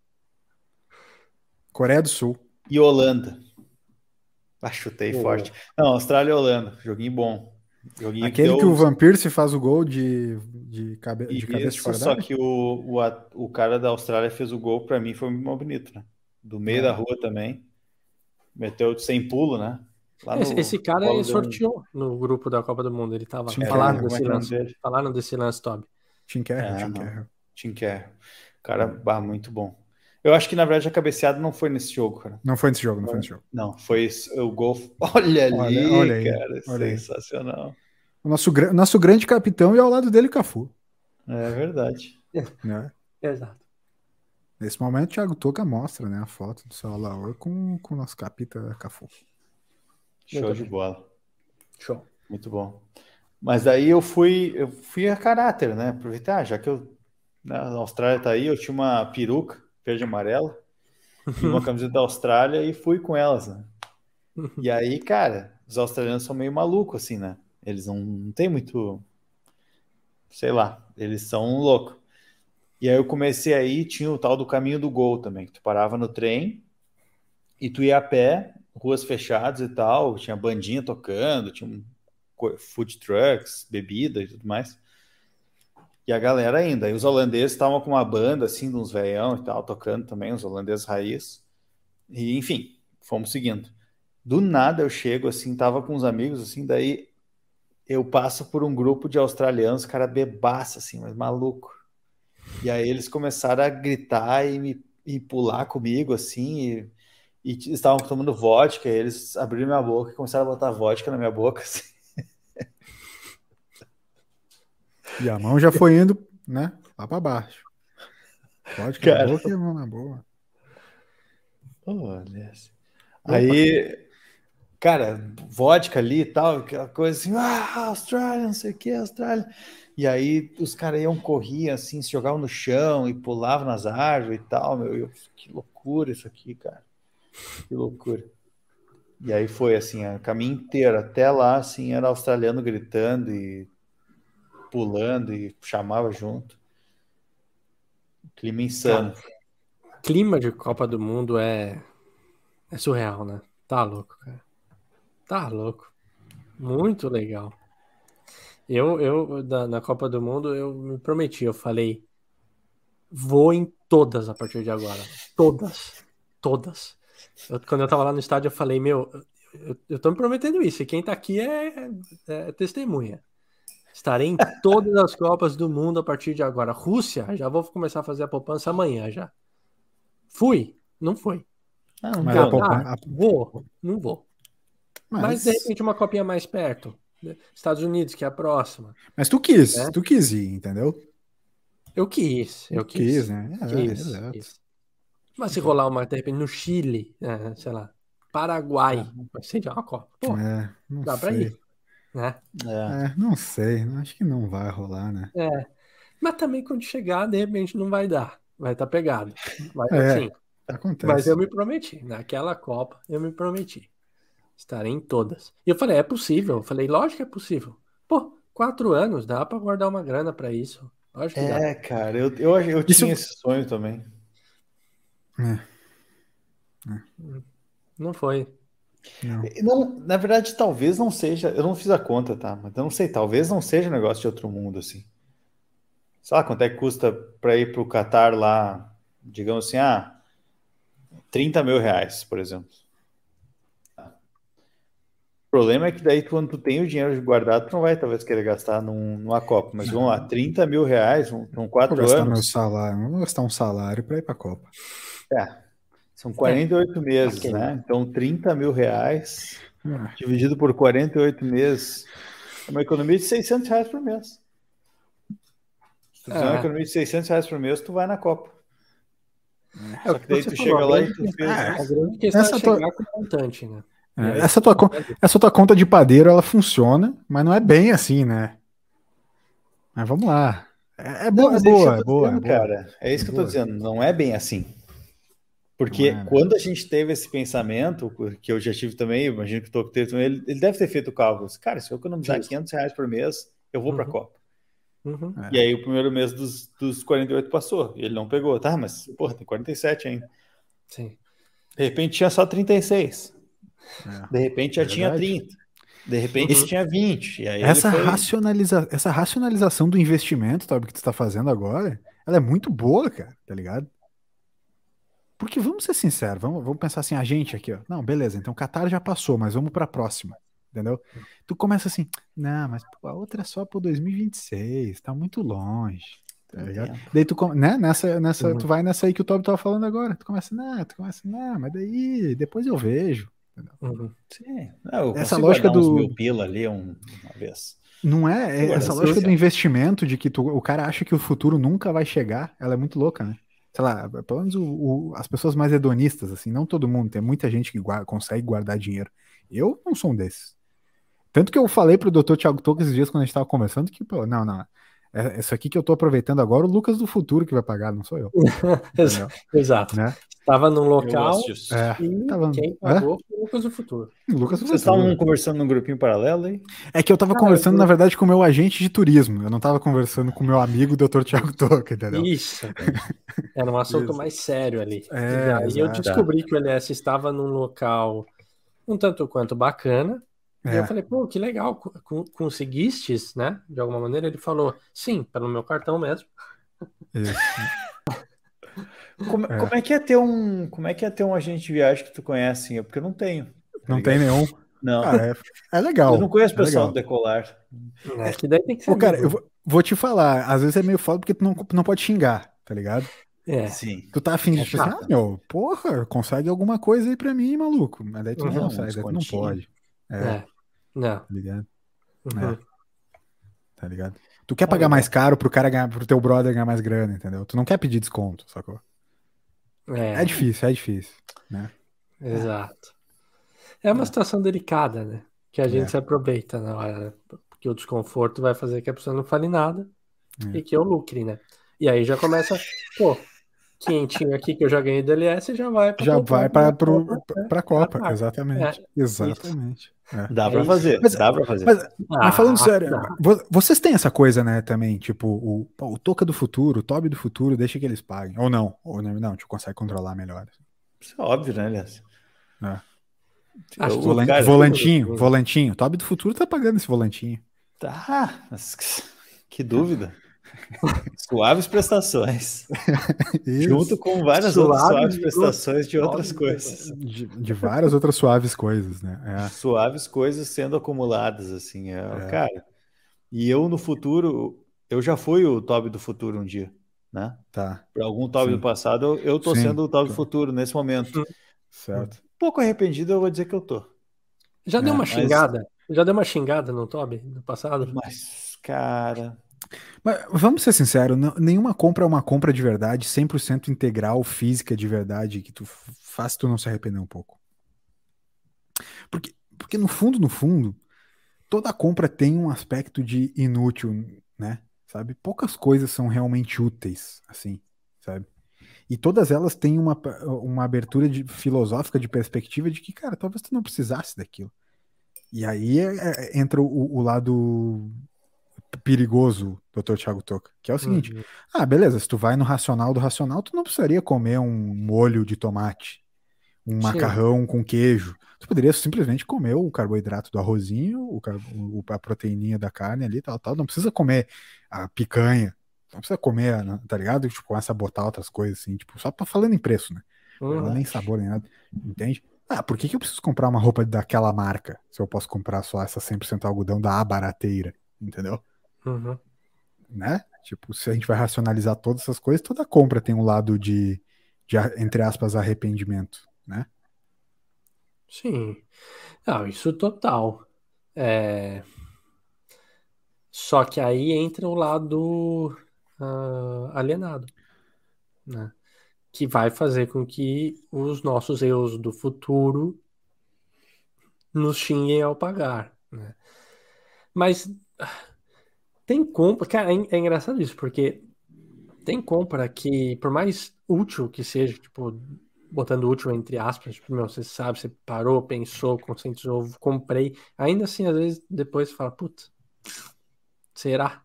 [SPEAKER 1] Coreia do Sul.
[SPEAKER 3] E Holanda. Ah, chutei oh. forte. Não, Austrália e Holanda. Joguinho bom. Joguinho
[SPEAKER 1] Aquele que, deu... que o Vampir se faz o gol de, de, cabe... de cabeça de fora
[SPEAKER 3] Só que o, o, o cara da Austrália fez o gol, para mim foi muito bonito, né? Do meio é. da rua também. Meteu sem pulo, né?
[SPEAKER 2] Esse, esse, cara ele sorteou no grupo da Copa do Mundo. Ele tava falando, desse lance, falando desse lance, Toby.
[SPEAKER 1] Tim Kerr,
[SPEAKER 3] Tim Kerr. Cara, bah, muito bom. Eu acho que, na verdade, a cabeceada não foi nesse jogo, cara.
[SPEAKER 1] Não foi nesse jogo, não foi nesse jogo.
[SPEAKER 3] Não, foi o gol. *laughs* Olha ali, olha, olha aí, cara. Olha sensacional. Aí.
[SPEAKER 1] O nosso, nosso grande capitão e ao lado dele, Cafu.
[SPEAKER 3] É verdade.
[SPEAKER 2] É. Exato.
[SPEAKER 1] Nesse momento, o Thiago Toca mostra né, a foto do seu Alaor com, com o nosso capita Cafu.
[SPEAKER 3] Show de bola.
[SPEAKER 2] Show.
[SPEAKER 3] Muito bom. Mas aí eu fui, eu fui a caráter, né? Aproveitar, já que eu né, na Austrália tá aí, eu tinha uma peruca verde e amarela *laughs* e uma camiseta da Austrália e fui com elas, né? *laughs* E aí, cara, os australianos são meio malucos, assim, né? Eles não, não tem muito. Sei lá, eles são loucos. E aí eu comecei aí, tinha o tal do caminho do gol também, que tu parava no trem e tu ia a pé ruas fechadas e tal, tinha bandinha tocando, tinha food trucks, bebida e tudo mais. E a galera ainda. E os holandeses estavam com uma banda, assim, de uns veião e tal, tocando também, os holandeses raiz. E, enfim, fomos seguindo. Do nada eu chego, assim, tava com uns amigos, assim, daí eu passo por um grupo de australianos, cara bebaça, assim, mas maluco. E aí eles começaram a gritar e me e pular comigo, assim, e e estavam tomando vodka, e eles abriram minha boca e começaram a botar vodka na minha boca. *laughs* Assim.
[SPEAKER 1] E a mão já foi indo, né? Lá para baixo. Vodka cara... na boca e a mão na boa.
[SPEAKER 3] Olha. Aí, cara, vodka ali e tal, aquela coisa assim, ah, Austrália, não sei o que, Austrália. E aí os caras iam correr assim, se jogavam no chão e pulavam nas árvores e tal, meu. Eu, que loucura isso aqui, cara. Que loucura. E aí foi assim, a caminho inteiro, até lá, assim, era australiano gritando e pulando e chamava junto. Clima insano.
[SPEAKER 2] Cara, clima de Copa do Mundo é, é surreal, né? Tá louco, cara. Tá louco. Muito legal. Eu, eu na, na Copa do Mundo, eu me prometi, eu falei, vou em todas a partir de agora. Todas. Todas. Eu, quando eu tava lá no estádio, eu falei, meu, eu, eu tô me prometendo isso, e quem tá aqui é, é testemunha. Estarei em todas as Copas do Mundo a partir de agora. Rússia, já vou começar a fazer a poupança amanhã já. Fui? Não foi.
[SPEAKER 1] Ah, não Mas vou.
[SPEAKER 2] Ah, vou? Não vou. Mas... Mas de repente uma copinha mais perto. Estados Unidos, que é a próxima.
[SPEAKER 1] Mas tu quis, é? tu quis ir, entendeu?
[SPEAKER 2] Eu quis, eu quis. quis
[SPEAKER 1] né? É, quis, quis.
[SPEAKER 2] Mas se rolar uma, de repente, no Chile, é, sei lá, Paraguai, vai ser de uma Copa. Pô,
[SPEAKER 1] é,
[SPEAKER 2] dá pra ir. Né?
[SPEAKER 1] É. é. não sei, acho que não vai rolar, né?
[SPEAKER 2] É. Mas também quando chegar, de repente não vai dar. Vai estar tá pegado. Mas,
[SPEAKER 1] é, assim, acontece.
[SPEAKER 2] mas eu me prometi. Naquela Copa, eu me prometi. Estarei em todas. E eu falei, é possível. Eu falei, lógico que é possível. Pô, quatro anos, dá para guardar uma grana para isso. Lógico que
[SPEAKER 3] é, dá. cara, eu, eu, eu tinha esse sonho também.
[SPEAKER 1] É.
[SPEAKER 2] É. Não foi.
[SPEAKER 3] Não. não. na verdade, talvez não seja. Eu não fiz a conta, tá? Mas eu não sei, talvez não seja um negócio de outro mundo, assim. Sabe quanto é que custa para ir para o Qatar lá, digamos assim, ah, 30 mil reais, por exemplo. O problema é que daí quando tu tem o dinheiro guardado, tu não vai talvez querer gastar num, numa Copa. Mas vamos lá, 30 mil reais, um, um quatro vou gastar
[SPEAKER 1] anos. Meu salário, vou gastar um salário para ir para a Copa.
[SPEAKER 3] É, são 48 é. meses, okay. né? Então 30 mil reais é. dividido por 48 meses é uma economia de 600 reais por mês. Se tu fizer uma é. economia de 600 reais por mês, tu vai na Copa. É, Só que daí tu chega lá e tu fez.
[SPEAKER 2] É, a grande questão é chegar com montante, né?
[SPEAKER 1] É, essa, tua, essa tua conta de padeiro, ela funciona, mas não é bem assim, né? Mas vamos lá. É, é, não, é boa, é boa,
[SPEAKER 3] dizendo,
[SPEAKER 1] é
[SPEAKER 3] cara. É isso que eu tô dizendo. Não é bem assim. Porque é, quando a gente teve esse pensamento, que eu já tive também, imagino que o Toco teve também, ele, ele deve ter feito o cálculo. Cara, se eu economizar Isso. 500 reais por mês, eu vou uhum. para a Copa. Uhum. E aí o primeiro mês dos, dos 48 passou, e ele não pegou. Tá, mas, porra, tem 47 ainda.
[SPEAKER 2] Sim.
[SPEAKER 3] De repente tinha só 36. É. De repente já é tinha 30. De repente uhum. tinha 20. E aí
[SPEAKER 1] essa, foi... racionaliza... essa racionalização do investimento, sabe, que tu está fazendo agora, ela é muito boa, cara, tá ligado? Porque vamos ser sinceros, vamos, vamos pensar assim, a gente aqui, ó. Não, beleza, então o Qatar já passou, mas vamos para a próxima. Entendeu? Tu começa assim, não, mas pô, a outra é só pro 2026, tá muito longe. Tá ligado? Daí tu, né, nessa, nessa, uhum. tu vai nessa aí que o Toby tava falando agora. Tu começa, não, tu começa, não, mas daí depois eu vejo.
[SPEAKER 3] Uhum. Sim. Não, essa lógica do mil pila ali um, uma vez.
[SPEAKER 1] Não é, é essa lógica do investimento de que tu, o cara acha que o futuro nunca vai chegar, ela é muito louca, né? Sei lá, pelo menos o, o, as pessoas mais hedonistas, assim, não todo mundo, tem muita gente que guarda, consegue guardar dinheiro. Eu não sou um desses. Tanto que eu falei pro Dr. Thiago Tocco esses dias quando a gente tava conversando que, pô, não, não, é, isso aqui que eu tô aproveitando agora, o Lucas do futuro que vai pagar, não sou eu. *laughs*
[SPEAKER 2] Exato. Né? Estava num local
[SPEAKER 1] é,
[SPEAKER 2] e
[SPEAKER 1] tava...
[SPEAKER 2] quem pagou foi o Lucas do futuro.
[SPEAKER 1] Lucas do
[SPEAKER 3] Vocês estavam conversando num grupinho paralelo aí?
[SPEAKER 1] É que eu tava ah, conversando, eu... na verdade, com o meu agente de turismo. Eu não tava conversando com o meu amigo, o Dr. Thiago Toca, entendeu?
[SPEAKER 2] Isso. Era um assunto mais sério ali. É, e aí exato. eu descobri que o LS estava num local um tanto quanto bacana. É. E eu falei, pô, que legal, conseguistes, né? De alguma maneira, ele falou, sim, pelo meu cartão mesmo.
[SPEAKER 1] Isso. *laughs*
[SPEAKER 3] Como é. como é. que é ter um, como é que é ter um agente de viagem que tu conhece? Porque eu não tenho. Tá
[SPEAKER 1] não tem nenhum.
[SPEAKER 3] Não.
[SPEAKER 1] Ah, é, é, legal.
[SPEAKER 3] Eu não conheço
[SPEAKER 1] o
[SPEAKER 3] é pessoal do Decolar.
[SPEAKER 2] É que daí tem que ser. Pô,
[SPEAKER 1] cara, eu vou, vou, te falar, às vezes é meio foda porque tu não, não pode xingar, tá ligado?
[SPEAKER 2] É.
[SPEAKER 3] Sim.
[SPEAKER 1] Tu tá afim de é tipo assim, ah, meu, porra, consegue alguma coisa aí pra mim, maluco. Mas daí tu uhum, não consegue, daí tu não pode. É. é.
[SPEAKER 2] Não.
[SPEAKER 1] Tá ligado? Uhum. É. Tá ligado? Tu quer pagar mais caro pro cara ganhar, pro teu brother ganhar mais grana, entendeu? Tu não quer pedir desconto, sacou? É, é difícil, é difícil, né?
[SPEAKER 2] Exato. É uma situação delicada, né? Que a gente é. se aproveita na hora, porque o desconforto vai fazer que a pessoa não fale nada é. e que eu lucre, né? E aí já começa, pô, quentinho aqui que eu já ganhei do LS já vai
[SPEAKER 1] para já vai para para Copa, ah, exatamente, é, exatamente.
[SPEAKER 3] É. Dá para fazer, mas, dá para fazer.
[SPEAKER 1] Mas, ah, mas, falando sério, vocês têm essa coisa, né, também, tipo o, o Toca do futuro, o Toby do futuro, deixa que eles paguem, ou não, ou não, não, tu consegue controlar melhor.
[SPEAKER 3] Isso é óbvio, né, aliás.
[SPEAKER 1] É. Eu, volan, cara, volantinho, volantinho, Toby do futuro tá pagando esse volantinho.
[SPEAKER 3] Tá, mas que dúvida. *laughs* Suaves prestações. Junto com várias suaves outras suaves prestações de outras coisas.
[SPEAKER 1] De, de, várias outras suaves coisas, né?
[SPEAKER 3] É. Suaves coisas sendo acumuladas, assim. É, é. Cara, e eu no futuro, eu já fui o Toby do futuro um dia, né?
[SPEAKER 1] Tá.
[SPEAKER 3] Para algum Toby do passado, eu tô Sim. sendo o Toby do futuro nesse momento.
[SPEAKER 1] Certo.
[SPEAKER 3] Um pouco arrependido, eu vou dizer que eu tô.
[SPEAKER 2] Já deu é, uma xingada? Já deu uma xingada no Toby no passado?
[SPEAKER 3] Mas, cara.
[SPEAKER 1] Mas vamos ser sinceros, não, nenhuma compra é uma compra de verdade, 100% integral, física de verdade, que tu faz tu não se arrepender um pouco. Porque, porque no fundo, no fundo, toda compra tem um aspecto de inútil, né? Sabe? Poucas coisas são realmente úteis, assim, sabe? E todas elas têm uma, uma abertura de, filosófica de perspectiva de que, cara, talvez tu não precisasse daquilo. E aí é, é, entra o, o, lado perigoso, Dr. Thiago Toca, que é o seguinte: uhum. ah, beleza, se tu vai no racional do racional, tu não precisaria comer um molho de tomate, um Sim. macarrão com queijo. Tu poderia simplesmente comer o carboidrato do arrozinho, o, a proteininha da carne ali, tal, tal. Não precisa comer a picanha, não precisa comer, tá ligado? Tipo, começa a botar outras coisas assim, tipo, só pra falando em preço, né? Uhum. Nem sabor, nem nada. Entende? Ah, por que, que eu preciso comprar uma roupa daquela marca se eu posso comprar só essa 100% algodão da abarateira? Entendeu?
[SPEAKER 2] Uhum.
[SPEAKER 1] Né? Tipo, se a gente vai racionalizar todas essas coisas, toda compra tem um lado de, de entre aspas, arrependimento, né?
[SPEAKER 2] Sim. Não, isso total. É... Só que aí entra o lado uh, alienado, né? Que vai fazer com que os nossos erros do futuro nos xinguem ao pagar, né? Mas tem compra, cara, é, é engraçado isso, porque tem compra que, por mais útil que seja, tipo, botando útil entre aspas, tipo, meu, você sabe, você parou, pensou, conscientizou, comprei, ainda assim, às vezes, depois você fala, putz, será?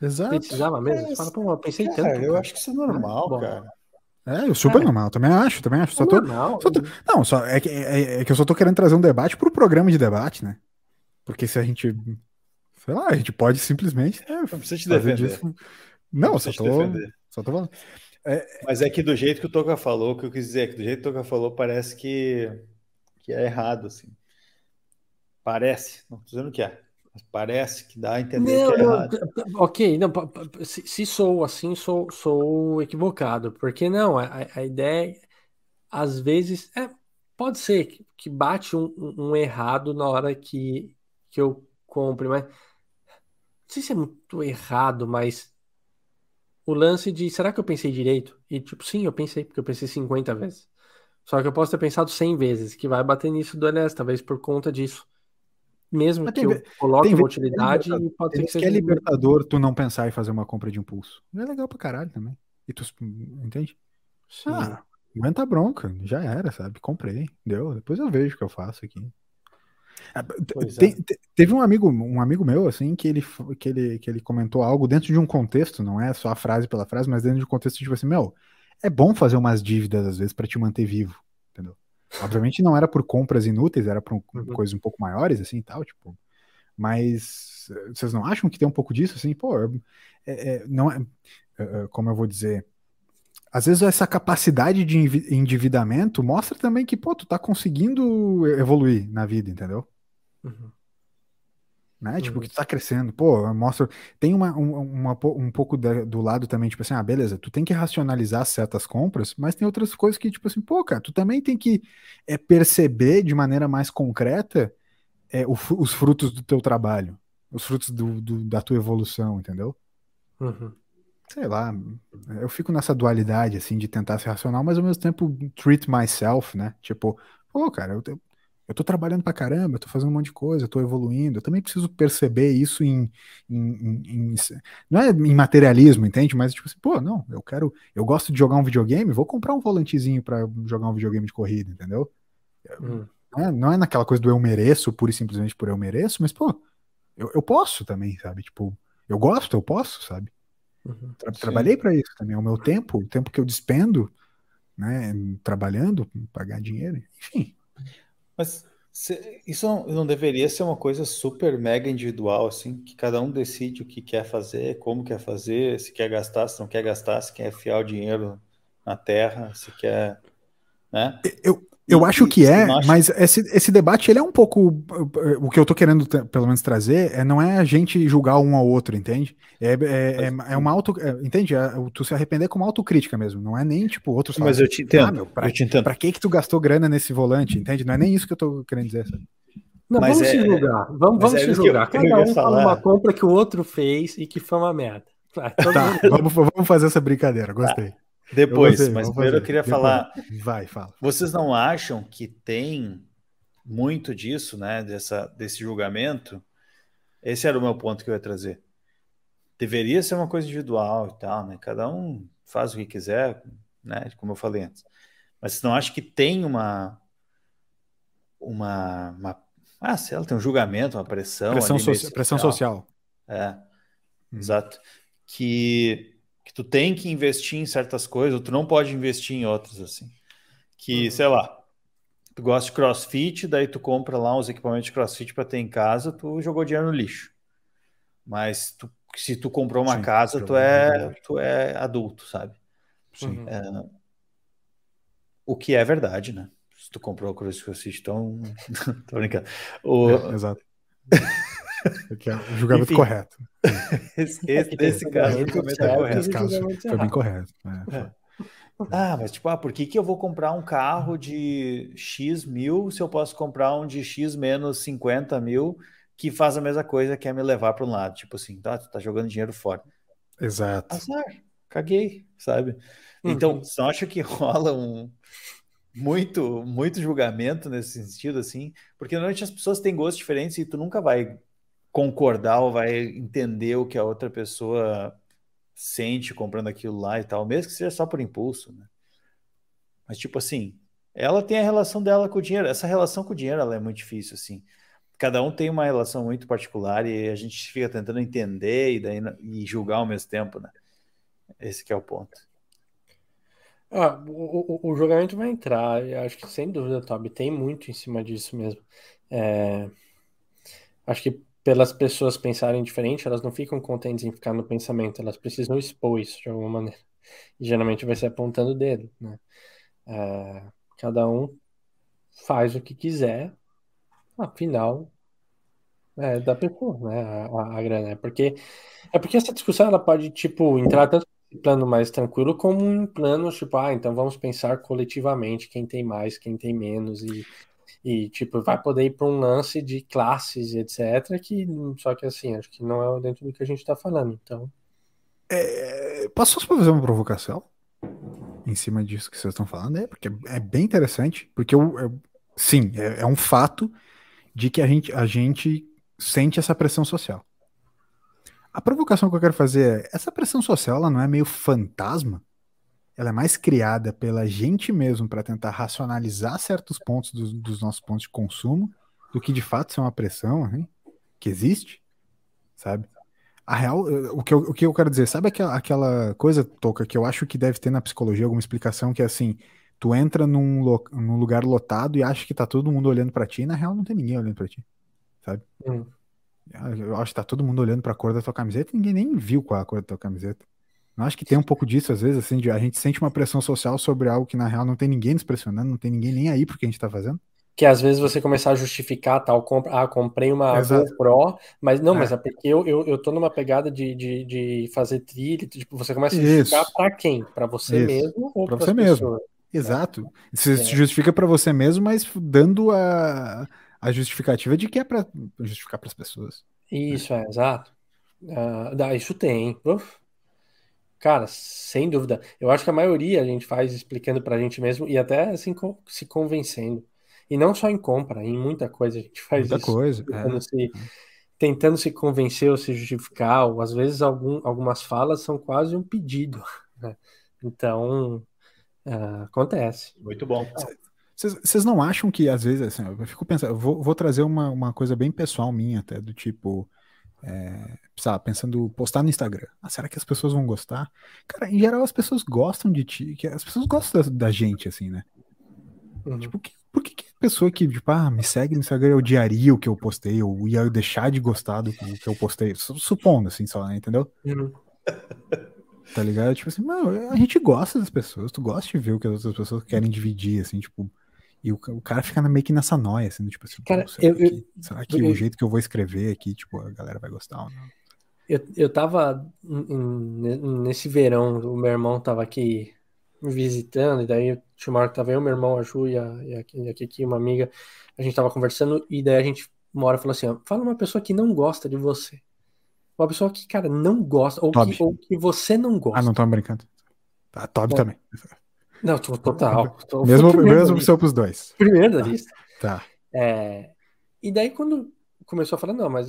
[SPEAKER 1] Exato.
[SPEAKER 2] Precisava mesmo? Você fala, pô, eu pensei
[SPEAKER 3] cara,
[SPEAKER 2] tanto.
[SPEAKER 3] Eu cara. acho que isso é normal, é, cara.
[SPEAKER 1] É, super é. normal, também acho, também acho. Só tô, normal. Só tô, não, só é que, é, é, que eu só tô querendo trazer um debate pro programa de debate, né? Porque se a gente, sei lá, a gente pode simplesmente. É,
[SPEAKER 3] não precisa te defender. Disso...
[SPEAKER 1] Não, não só tô, só tô falando.
[SPEAKER 3] É, Mas é que do jeito que o Toca falou, o que eu quis dizer é que do jeito que o Toca falou, parece que, que é errado, assim. Parece, não tô dizendo que é. Mas parece que dá a entender não, que é não, errado.
[SPEAKER 2] Ok, não, se, se, sou assim, sou, sou equivocado. Porque não, a, a ideia, às vezes, é, pode ser que, que bate um, um, errado na hora que, que eu compre, mas sei se é muito errado, mas o lance de será que eu pensei direito? E tipo, sim, eu pensei, porque eu pensei 50 vezes. Só que eu posso ter pensado 100 vezes, que vai bater nisso do LS, talvez por conta disso mesmo Mas que eu coloque uma utilidade,
[SPEAKER 1] tem, pode ser que seja. Que é libertador tu não pensar em fazer uma compra de impulso. É legal pra caralho também. E tu entende? Sim. Ah, aguenta a bronca, já era, sabe? Comprei, deu. Depois eu vejo o que eu faço aqui. Ah, tem, é. Teve um amigo, um amigo meu, assim, que ele, que, ele, que ele comentou algo dentro de um contexto, não é só a frase pela frase, mas dentro de um contexto tipo assim, meu, é bom fazer umas dívidas às vezes para te manter vivo, entendeu? Obviamente não era por compras inúteis, era por uhum. coisas um pouco maiores, assim, tal, tipo. Mas vocês não acham que tem um pouco disso, assim, pô, é, é, não é, é, é, como eu vou dizer, às vezes essa capacidade de endividamento mostra também que, pô, tu tá conseguindo evoluir na vida, entendeu? Uhum né? Tipo, uhum. que tu tá crescendo. Pô, mostra. Tem uma, uma, um pouco do lado também, tipo assim, ah, beleza, tu tem que racionalizar certas compras, mas tem outras coisas que, tipo assim, pô, cara, tu também tem que é, perceber de maneira mais concreta é, o, os frutos do teu trabalho, os frutos do, do da tua evolução, entendeu?
[SPEAKER 2] Uhum.
[SPEAKER 1] Sei lá, eu fico nessa dualidade, assim, de tentar ser racional, mas ao mesmo tempo treat myself, né? Tipo, pô, cara, eu, eu tô trabalhando pra caramba, eu tô fazendo um monte de coisa, eu tô evoluindo. Eu também preciso perceber isso em, em, em, em, Não é em materialismo, entende? Mas tipo assim, pô, não, eu quero. Eu gosto de jogar um videogame, vou comprar um volantezinho para jogar um videogame de corrida, entendeu? Hum. Não, é, não, é, naquela coisa do eu mereço, pura e simplesmente por eu mereço, mas, pô, eu, eu posso também, sabe? Tipo, eu gosto, eu posso, sabe? Uhum, Tra trabalhei para isso também. O meu tempo, o tempo que eu despendo, né, trabalhando, pagar dinheiro, enfim.
[SPEAKER 3] Mas isso não deveria ser uma coisa super mega individual, assim, que cada um decide o que quer fazer, como quer fazer, se quer gastar, se não quer gastar, se quer fiar o dinheiro na terra, se quer. Né?
[SPEAKER 1] Eu, eu acho que é, mas esse, esse debate ele é um pouco. O que eu tô querendo, pelo menos, trazer é não é a gente julgar um ao outro, entende? É, é, é, é uma auto. É, entende? É, tu se arrepender com uma autocrítica mesmo. Não é nem tipo outro.
[SPEAKER 3] Mas eu te entendo. Ah, meu,
[SPEAKER 1] pra,
[SPEAKER 3] eu te entendo.
[SPEAKER 1] Pra que que tu gastou grana nesse volante, entende? Não é nem isso que eu tô querendo dizer, sabe?
[SPEAKER 2] Não, mas vamos é, se julgar. Vamos, vamos é se julgar. Cada um fala uma compra que o outro fez e que foi uma merda.
[SPEAKER 1] Vai, tá, vamos, vamos, fazer essa brincadeira. Gostei.
[SPEAKER 3] Depois, mas primeiro eu queria Depois. falar.
[SPEAKER 1] Vai, fala.
[SPEAKER 3] Vocês não acham que tem muito disso, né? Dessa, desse julgamento? Esse era o meu ponto que eu ia trazer. Deveria ser uma coisa individual e tal, né? Cada um faz o que quiser, né? Como eu falei antes. Mas você não acha que tem uma. Uma. uma ah, sei lá, tem um julgamento, uma pressão.
[SPEAKER 1] Pressão, so pressão social.
[SPEAKER 3] É, hum. exato. Que, que tu tem que investir em certas coisas, ou tu não pode investir em outras, assim. Que, hum. sei lá, tu gosta de crossfit, daí tu compra lá uns equipamentos de crossfit para ter em casa, tu jogou dinheiro no lixo. Mas tu, se tu comprou uma Sim, casa, tu é, tu é adulto, sabe? Sim. É, o que é verdade, né? Se tu comprou o crossfit, então. *laughs* Tô brincando. O...
[SPEAKER 1] É, exato. *laughs* *laughs* é o julgamento Enfim, correto. *laughs*
[SPEAKER 3] Esse, esse, esse caso, o julgamento é correto. Esse caso
[SPEAKER 1] foi bem correto. É,
[SPEAKER 3] é. Ah, mas tipo, ah, por que, que eu vou comprar um carro de X mil se eu posso comprar um de X menos 50 mil que faz a mesma coisa, que é me levar para um lado? Tipo assim, tá, tu tá jogando dinheiro fora.
[SPEAKER 1] Exato.
[SPEAKER 3] Azar, caguei, sabe? Então, uhum. você acha que *laughs* rola um muito, muito julgamento nesse sentido, assim? Porque normalmente as pessoas têm gostos diferentes e tu nunca vai concordar ou vai entender o que a outra pessoa sente comprando aquilo lá e tal, mesmo que seja só por impulso, né? Mas tipo assim, ela tem a relação dela com o dinheiro. Essa relação com o dinheiro ela é muito difícil, assim. Cada um tem uma relação muito particular e a gente fica tentando entender e, daí, e julgar ao mesmo tempo, né? Esse é o ponto.
[SPEAKER 2] Ah, o, o, o julgamento vai entrar, eu acho que sem dúvida, Toby, tem muito em cima disso mesmo. É, acho que pelas pessoas pensarem diferente, elas não ficam contentes em ficar no pensamento, elas precisam expor isso de alguma maneira. E geralmente vai ser apontando o dedo, né? É, cada um faz o que quiser, afinal é da pessoa, né? A, a, grana. É porque, é porque essa discussão ela pode, tipo, entrar tanto em plano mais tranquilo como em plano, tipo, ah, então vamos pensar coletivamente quem tem mais, quem tem menos, e e, tipo, vai poder ir para um lance de classes, etc. Que, só que, assim, acho que não é dentro do que a gente está falando. Então.
[SPEAKER 1] É, posso fazer uma provocação em cima disso que vocês estão falando? É, porque é bem interessante. Porque, eu, eu sim, é, é um fato de que a gente, a gente sente essa pressão social. A provocação que eu quero fazer é: essa pressão social ela não é meio fantasma? Ela é mais criada pela gente mesmo para tentar racionalizar certos pontos dos, dos, nossos pontos de consumo do que de fato ser uma pressão hein, que existe, sabe? A real, o que, eu, o que eu quero dizer, sabe aquela, aquela coisa, Toca, que eu acho que deve ter na psicologia alguma explicação que é assim, tu entra num, lo, num lugar lotado e acha que tá todo mundo olhando para ti, e na real não tem ninguém olhando para ti, sabe? Hum. Eu acho que tá todo mundo olhando para a cor da tua camiseta e ninguém nem viu qual é a cor da tua camiseta. Não acho que tem um pouco disso, às vezes, assim, de a gente sente uma pressão social sobre algo que na real não tem ninguém nos pressionando, não tem ninguém nem aí porque a gente tá fazendo.
[SPEAKER 2] Que às vezes você começar a justificar tal, compra, ah, comprei uma Exato. GoPro, mas não, é. mas é porque eu, eu, eu tô numa pegada de, de, de fazer trilha, tipo, você começa a justificar para quem? Para você Isso. mesmo ou
[SPEAKER 1] para você pessoas? mesmo? Exato. Você é. se justifica para você mesmo, mas dando a, a justificativa de que é para justificar para as pessoas.
[SPEAKER 2] Isso, é, exato. Uh, isso tem. Uf. Cara, sem dúvida. Eu acho que a maioria a gente faz explicando pra gente mesmo e até assim se convencendo. E não só em compra, em muita coisa a gente *laughs* faz
[SPEAKER 1] muita
[SPEAKER 2] isso.
[SPEAKER 1] coisa.
[SPEAKER 2] Tentando, é. se, tentando se convencer ou se justificar, ou às vezes algum, algumas falas são quase um pedido. *laughs* Né? Então, uh, acontece.
[SPEAKER 3] Muito bom.
[SPEAKER 1] Vocês não acham que, às vezes, assim, eu fico pensando, eu vou, vou trazer uma, uma coisa bem pessoal minha até, do tipo, é, sabe, pensando postar no Instagram. Ah, será que as pessoas vão gostar? Cara, em geral as pessoas gostam de ti, que as pessoas gostam da, da gente, assim, né? Uhum. Tipo, que, por que, que a pessoa que, tipo, ah, me segue no Instagram odiaria o que eu postei, ou ia deixar de gostar do que eu postei? Supondo, assim, só, né? Entendeu? Uhum. Tá ligado? Tipo assim, mano, a gente gosta das pessoas, tu gosta de ver o que as outras pessoas querem dividir, assim, tipo, e o, o cara fica meio que nessa noia, assim, tipo assim,
[SPEAKER 2] cara, será, eu,
[SPEAKER 1] que, será que eu, o jeito que eu vou escrever aqui, tipo, a galera vai gostar ou não?
[SPEAKER 2] Eu, eu tava nesse verão, o meu irmão tava aqui me visitando, e daí tinha uma hora que tava eu, meu irmão, a Ju e a, e a, e a Kiki, uma amiga, a gente tava conversando, e daí a gente uma hora falou assim: ó, fala uma pessoa que não gosta de você. Uma pessoa que, cara, não gosta, ou, que, ou que, você não gosta.
[SPEAKER 1] Ah, não tô brincando. Tá, Toby também.
[SPEAKER 2] Não, total. *laughs*
[SPEAKER 1] Tô, mesmo mesmo sou pros dois.
[SPEAKER 2] Primeiro da tá. lista.
[SPEAKER 1] Tá.
[SPEAKER 2] É, e daí, quando começou a falar, não, mas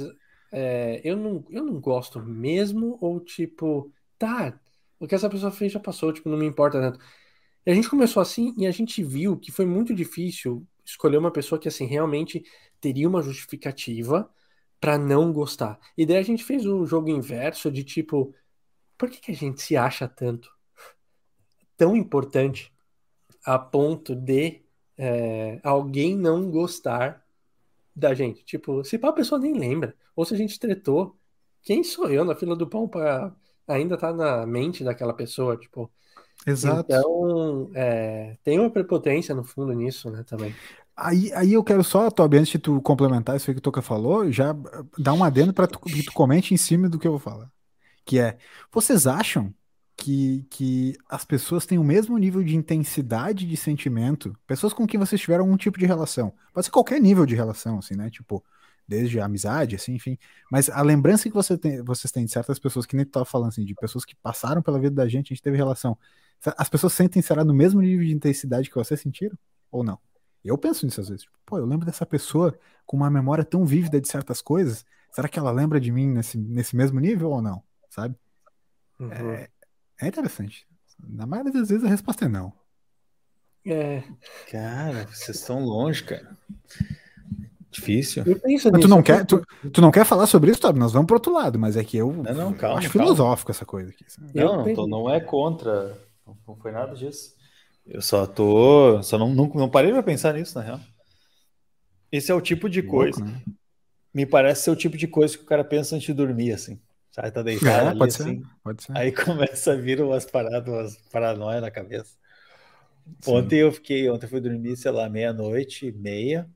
[SPEAKER 2] é, eu, não, eu não gosto mesmo, ou tipo, tá, o que essa pessoa fez já passou, tipo, não me importa tanto. E a gente começou assim e a gente viu que foi muito difícil escolher uma pessoa que, assim, realmente teria uma justificativa para não gostar. E daí a gente fez o jogo inverso de tipo, por que, que a gente se acha tanto? Tão importante a ponto de é, alguém não gostar da gente. Tipo, se a pessoa nem lembra, ou se a gente tretou, quem sou eu na fila do pão para ainda tá na mente daquela pessoa, tipo.
[SPEAKER 1] Exato.
[SPEAKER 2] Então, é, tem uma prepotência no fundo nisso, né, também.
[SPEAKER 1] Aí, aí eu quero só, Tobi, antes de tu complementar isso que o Toca falou, já dar um adendo para tu, que tu comente em cima do que eu vou falar. Que é, vocês acham que, que as pessoas têm o mesmo nível de intensidade de sentimento, pessoas com quem vocês tiveram algum tipo de relação, pode ser qualquer nível de relação, assim, né? Tipo, desde a amizade, assim, enfim. Mas a lembrança que você tem, vocês têm de certas pessoas, que nem tu tava falando, assim, de pessoas que passaram pela vida da gente, a gente teve relação. As pessoas sentem, será, no mesmo nível de intensidade que vocês sentiram? Ou não? Eu penso nisso às vezes. Tipo, Pô, eu lembro dessa pessoa com uma memória tão vívida de certas coisas. Será que ela lembra de mim nesse, nesse mesmo nível ou não? Sabe? Uhum. É, é interessante. Na maioria das vezes a resposta é não.
[SPEAKER 3] É. Cara, vocês estão longe, cara. Difícil.
[SPEAKER 1] Mas tu não, quer, tu, tu, não quer falar sobre isso, Tobi? Nós vamos pro outro lado, mas é que eu
[SPEAKER 3] não, não, calma,
[SPEAKER 1] acho
[SPEAKER 3] calma.
[SPEAKER 1] filosófico essa coisa aqui.
[SPEAKER 3] Não, não, tô, não é contra. Não foi nada disso. Eu só tô. Só não, não, não parei pra pensar nisso, na real. Esse é o tipo de coisa. Louco, né? Me parece ser o tipo de coisa que o cara pensa antes de dormir, assim. Sabe, tá deitado é, ali,
[SPEAKER 1] pode
[SPEAKER 3] assim.
[SPEAKER 1] Ser, pode ser.
[SPEAKER 3] Aí *laughs* começa a vir umas paradas, umas paranoia na cabeça. Sim. Ontem eu fiquei, ontem eu fui dormir, sei lá, meia-noite, meia,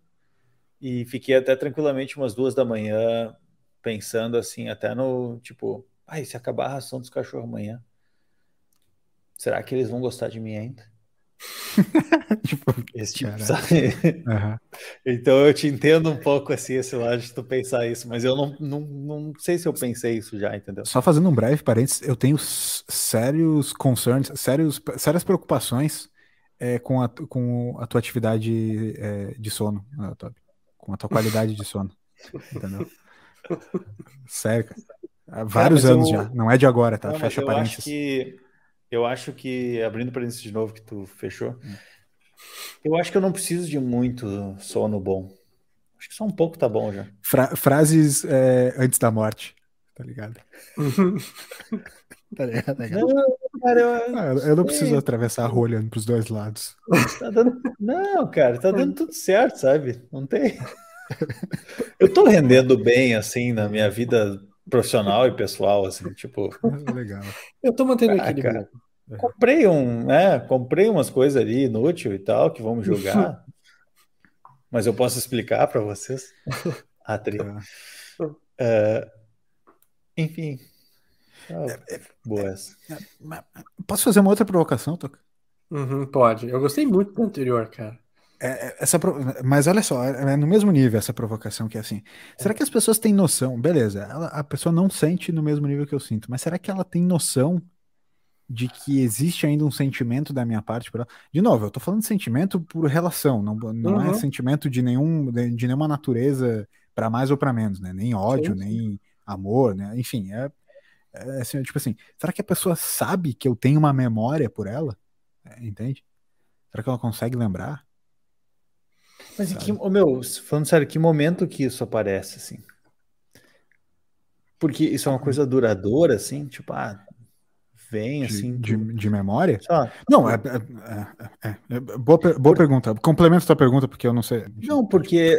[SPEAKER 3] e fiquei até tranquilamente umas duas da manhã, pensando assim, até no tipo, ai, se acabar a ração dos cachorros amanhã, será que eles vão gostar de mim ainda? *laughs* tipo, esse tipo, sabe? Uhum. Então eu te entendo um pouco assim, esse lado de tu pensar isso, mas eu não, não, não sei se eu pensei isso já, entendeu?
[SPEAKER 1] Só fazendo um breve parênteses, eu tenho sérios concerns, sérios, sérias preocupações é, com, a, com a tua atividade é, de sono, Toby. Com a tua qualidade de sono. Entendeu? Sério, cara. Há vários anos eu... já, não é de agora, tá? Não, Fecha parênteses.
[SPEAKER 3] Acho que eu acho que, abrindo parênteses de novo que tu fechou, hum. eu acho que eu não preciso de muito sono bom. Acho que só um pouco tá bom já.
[SPEAKER 1] Fra frases é, antes da morte, tá ligado? *laughs* tá ligado? Tá ligado? Não, cara, eu, ah, eu não preciso atravessar a rua olhando pros dois lados.
[SPEAKER 3] Tá dando... Não, cara, tá dando tudo certo, sabe? Não tem. Eu tô rendendo bem, assim, na minha vida profissional e pessoal, assim, tipo. *laughs*
[SPEAKER 1] Legal.
[SPEAKER 2] Eu tô mantendo ah, equilíbrio.
[SPEAKER 3] Comprei um, né? Comprei umas coisas ali inútil e tal que vamos jogar. *laughs* mas eu posso explicar para vocês. *laughs* Ah, tri. Uh, enfim. Ah, boa essa.
[SPEAKER 1] Posso fazer uma outra provocação, Toca?
[SPEAKER 2] Uhum, pode. Eu gostei muito do anterior, cara.
[SPEAKER 1] É, é, essa, mas olha só, é, é no mesmo nível essa provocação que é assim. Será que as pessoas têm noção? Beleza, ela, a pessoa não sente no mesmo nível que eu sinto, mas será que ela tem noção de que existe ainda um sentimento da minha parte por ela? De novo, eu tô falando de sentimento por relação, não, não é uhum. é sentimento de nenhum de, nenhuma natureza para mais ou para menos, né? Nem ódio, sim, nem amor, né? Enfim, é, é assim, tipo assim, será que a pessoa sabe que eu tenho uma memória por ela? É, entende? Será que ela consegue lembrar?
[SPEAKER 3] Mas em que, oh, meu, falando sério, que momento que isso aparece, assim? Porque isso é uma coisa duradoura, assim, tipo, ah, vem assim.
[SPEAKER 1] De, de, de memória? Só. Não, é, é, é, é boa, boa pergunta. Complemento tua pergunta, porque eu não sei.
[SPEAKER 3] Não, porque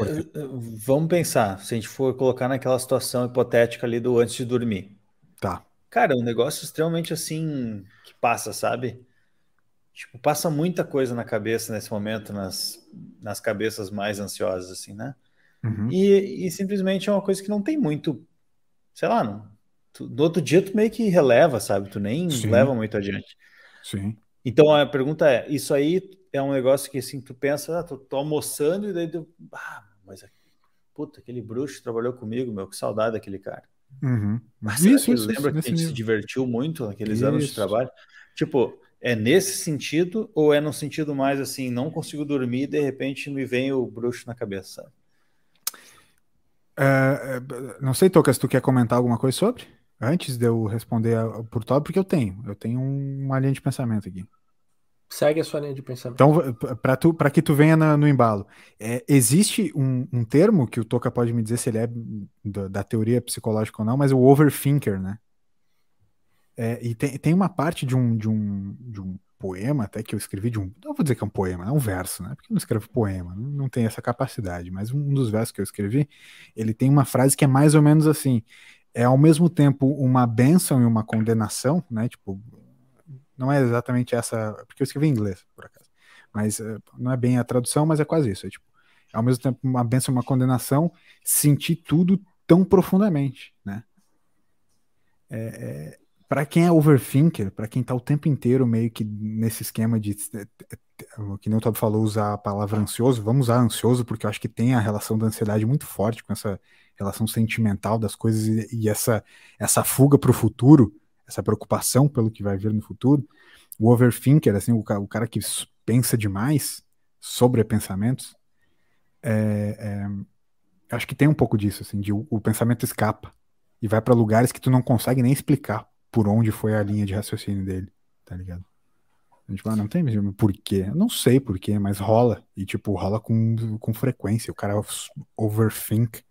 [SPEAKER 3] vamos pensar, se a gente for colocar naquela situação hipotética ali do antes de dormir.
[SPEAKER 1] Tá.
[SPEAKER 3] Cara, é um negócio extremamente assim que passa, sabe? Tipo, passa muita coisa na cabeça nesse momento, nas, nas cabeças mais ansiosas, assim, né? Uhum. E, e, simplesmente é uma coisa que não tem muito, sei lá, não, tu, no outro dia tu meio que releva, sabe? Tu nem Sim. leva muito adiante.
[SPEAKER 1] Sim.
[SPEAKER 3] Então a pergunta é: isso aí é um negócio que assim, tu pensa, ah, tô, tô almoçando e daí tu, ah, mas puta, aquele bruxo trabalhou comigo, meu, que saudade daquele cara.
[SPEAKER 1] Uhum.
[SPEAKER 3] Mas isso, isso, lembra isso, que a gente nível. se divertiu muito naqueles isso. anos de trabalho? Tipo, é nesse sentido ou é no sentido mais assim, não consigo dormir e de repente me vem o bruxo na cabeça?
[SPEAKER 1] É, é, não sei, Tocas, tu quer comentar alguma coisa sobre? Antes de eu responder por todo, porque eu tenho. Eu tenho uma linha de pensamento aqui.
[SPEAKER 2] Segue a sua linha de pensamento.
[SPEAKER 1] Então, para tu, para que tu venha na, no embalo, é, existe um, um, termo que o Toca pode me dizer se ele é da, da teoria psicológica ou não, mas o overthinker, né? É, e tem, tem uma parte de um, de, um, de um poema até que eu escrevi de um. Não vou dizer que é um poema, é um verso, né? Porque eu não escrevo poema, não, não tem essa capacidade, mas um dos versos que eu escrevi, ele tem uma frase que é mais ou menos assim: é ao mesmo tempo uma bênção e uma condenação, né? Tipo, não é exatamente essa, porque eu escrevi em inglês, por acaso. Mas uh, não é bem a tradução, mas é quase isso. É tipo, ao mesmo tempo uma bênção e uma condenação, sentir tudo tão profundamente, né? É, é, para quem é overthinker, para quem tá o tempo inteiro meio que nesse esquema de que nem o falou, usar a palavra ansioso, vamos usar ansioso porque eu acho que tem a relação da ansiedade muito forte com essa relação sentimental das coisas e, e essa essa fuga para o futuro, essa preocupação pelo que vai vir no futuro, o overthinker, assim, o, o cara que pensa demais sobre pensamentos, é, é, acho que tem um pouco disso, assim, de o, o pensamento escapa e vai para lugares que tu não consegue nem explicar por onde foi a linha de raciocínio dele, tá ligado? A gente fala, não tem mesmo porquê. Não sei porquê, mas rola. E, tipo, rola com, com frequência. O cara overthink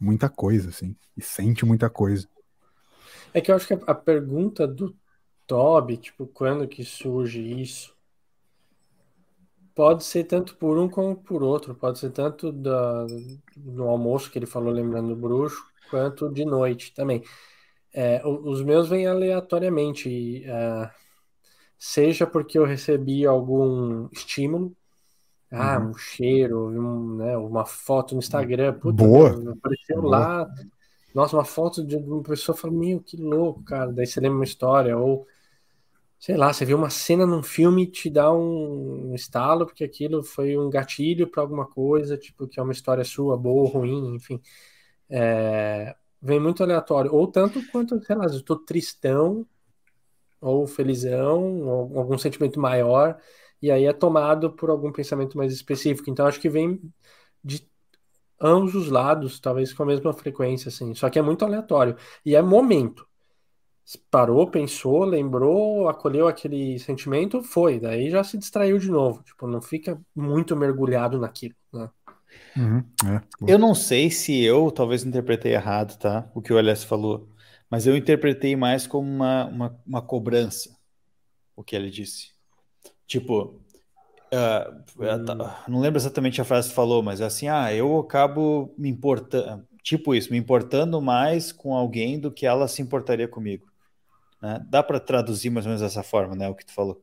[SPEAKER 1] muita coisa, assim. E sente muita coisa.
[SPEAKER 2] É que eu acho que a pergunta do Toby, tipo, quando que surge isso? Pode ser tanto por um como por outro. Pode ser tanto da, no almoço que ele falou, lembrando do bruxo, quanto de noite também. É, os meus vêm aleatoriamente, é, seja porque eu recebi algum estímulo, ah, uhum. um cheiro, um, né, uma foto no Instagram,
[SPEAKER 1] puta, Boa.
[SPEAKER 2] apareceu Boa. lá, nossa, uma foto de uma pessoa fala, meu, que louco, cara. Daí você lembra uma história, ou sei lá, você vê uma cena num filme e te dá um, estalo, porque aquilo foi um gatilho para alguma coisa, tipo, que é uma história sua, boa ou ruim, enfim. É, vem muito aleatório. Ou tanto quanto, sei lá, eu tô tristão, ou felizão, ou algum sentimento maior, e aí é tomado por algum pensamento mais específico. Então acho que vem de ambos os lados, talvez com a mesma frequência, assim. Só que é muito aleatório. E é momento. Parou, pensou, lembrou, acolheu aquele sentimento, foi. Daí já se distraiu de novo. Tipo, não fica muito mergulhado naquilo, né?
[SPEAKER 3] Uhum, é. Eu não sei se eu talvez interpretei errado, tá? O que o Elias falou. Mas eu interpretei mais como uma, uma, uma cobrança, o que ele disse. Tipo, Uh, não lembro exatamente a frase que falou, mas é assim, ah, eu acabo me importando, tipo isso, me importando mais com alguém do que ela se importaria comigo. Né? Dá para traduzir mais ou menos dessa forma, né? O que tu falou.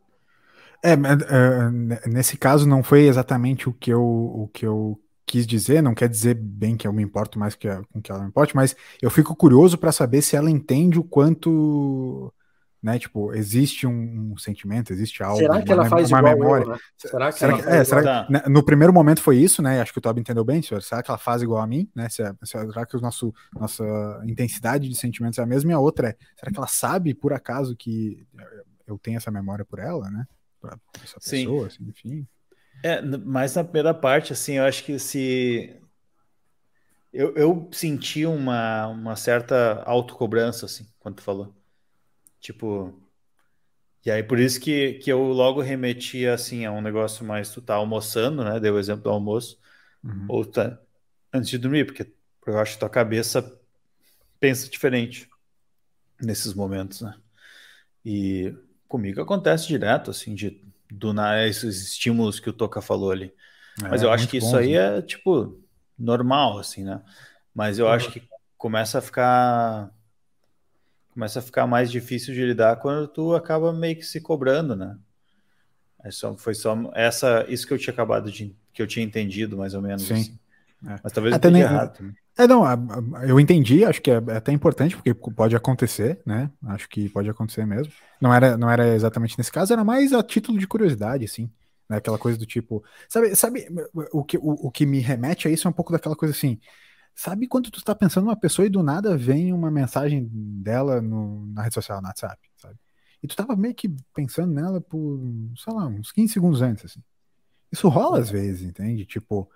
[SPEAKER 1] É, uh, nesse caso não foi exatamente o que eu, o que eu quis dizer, não quer dizer bem que eu me importo mais que a, com que ela me importe, mas eu fico curioso para saber se ela entende o quanto né? Tipo, existe um, um sentimento, existe algo.
[SPEAKER 2] Será que ela faz uma igual memória. Eu, né? Será que, será
[SPEAKER 1] que, é, será que né, no primeiro momento foi isso, né? Acho que o Toby entendeu bem. Será que ela faz igual a mim, né? Será que o nosso nossa intensidade de sentimentos é a mesma? E a outra é, será que ela sabe por acaso que eu tenho essa memória por ela, né? Pra essa pessoa, assim, enfim.
[SPEAKER 3] É, mas na primeira parte, assim, eu acho que se eu, eu senti uma, uma certa autocobrança, assim, quando tu falou. Tipo. E aí, por isso que, que eu logo remeti assim a um negócio mais tu tá almoçando, né? Deu o exemplo do almoço, uhum. ou tá antes de dormir, porque eu acho que tua cabeça pensa diferente nesses momentos, né? E comigo acontece direto, assim, de do esses estímulos que o Toca falou ali. É, Mas eu acho que isso bom, aí né? é, tipo, normal, assim, né? Mas eu uhum. acho que começa a ficar começa a ficar mais difícil de lidar quando tu acaba meio que se cobrando, né? É só, foi só essa, isso que eu tinha acabado de, que eu tinha entendido mais ou menos.
[SPEAKER 1] Sim.
[SPEAKER 3] Assim.
[SPEAKER 1] É. Mas talvez até nem, errado. Né? É, não, eu entendi, acho que é, é até importante, porque pode acontecer, né? Acho que pode acontecer mesmo. Não era, não era exatamente nesse caso, era mais a título de curiosidade, assim. Né? Aquela coisa do tipo. Sabe, sabe o, que, o, o que me remete a isso é um pouco daquela coisa assim. Sabe quando tu tá pensando numa pessoa e do nada vem uma mensagem dela no, na rede social, no WhatsApp, sabe? E tu tava meio que pensando nela por, sei lá, uns 15 segundos antes, assim. Isso rola às vezes, entende? Tipo,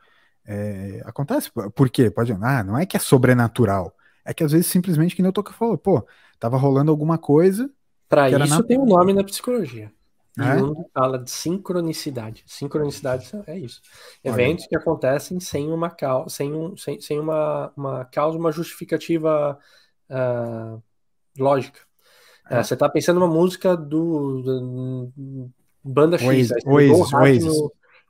[SPEAKER 1] é, acontece. Por quê? Pode. Ah, não é que é sobrenatural. É que às vezes simplesmente, que nem eu tô falando, pô, tava rolando alguma coisa.
[SPEAKER 2] Para isso na... tem um nome na psicologia. É? Jung fala de sincronicidade. Sincronicidade é isso. Eventos Olha. que acontecem sem uma causa, sem, um, sem, sem uma, uma causa, uma justificativa uh, lógica. É. Uh, você está pensando numa música do, do banda X.
[SPEAKER 1] Oasis, Oasis,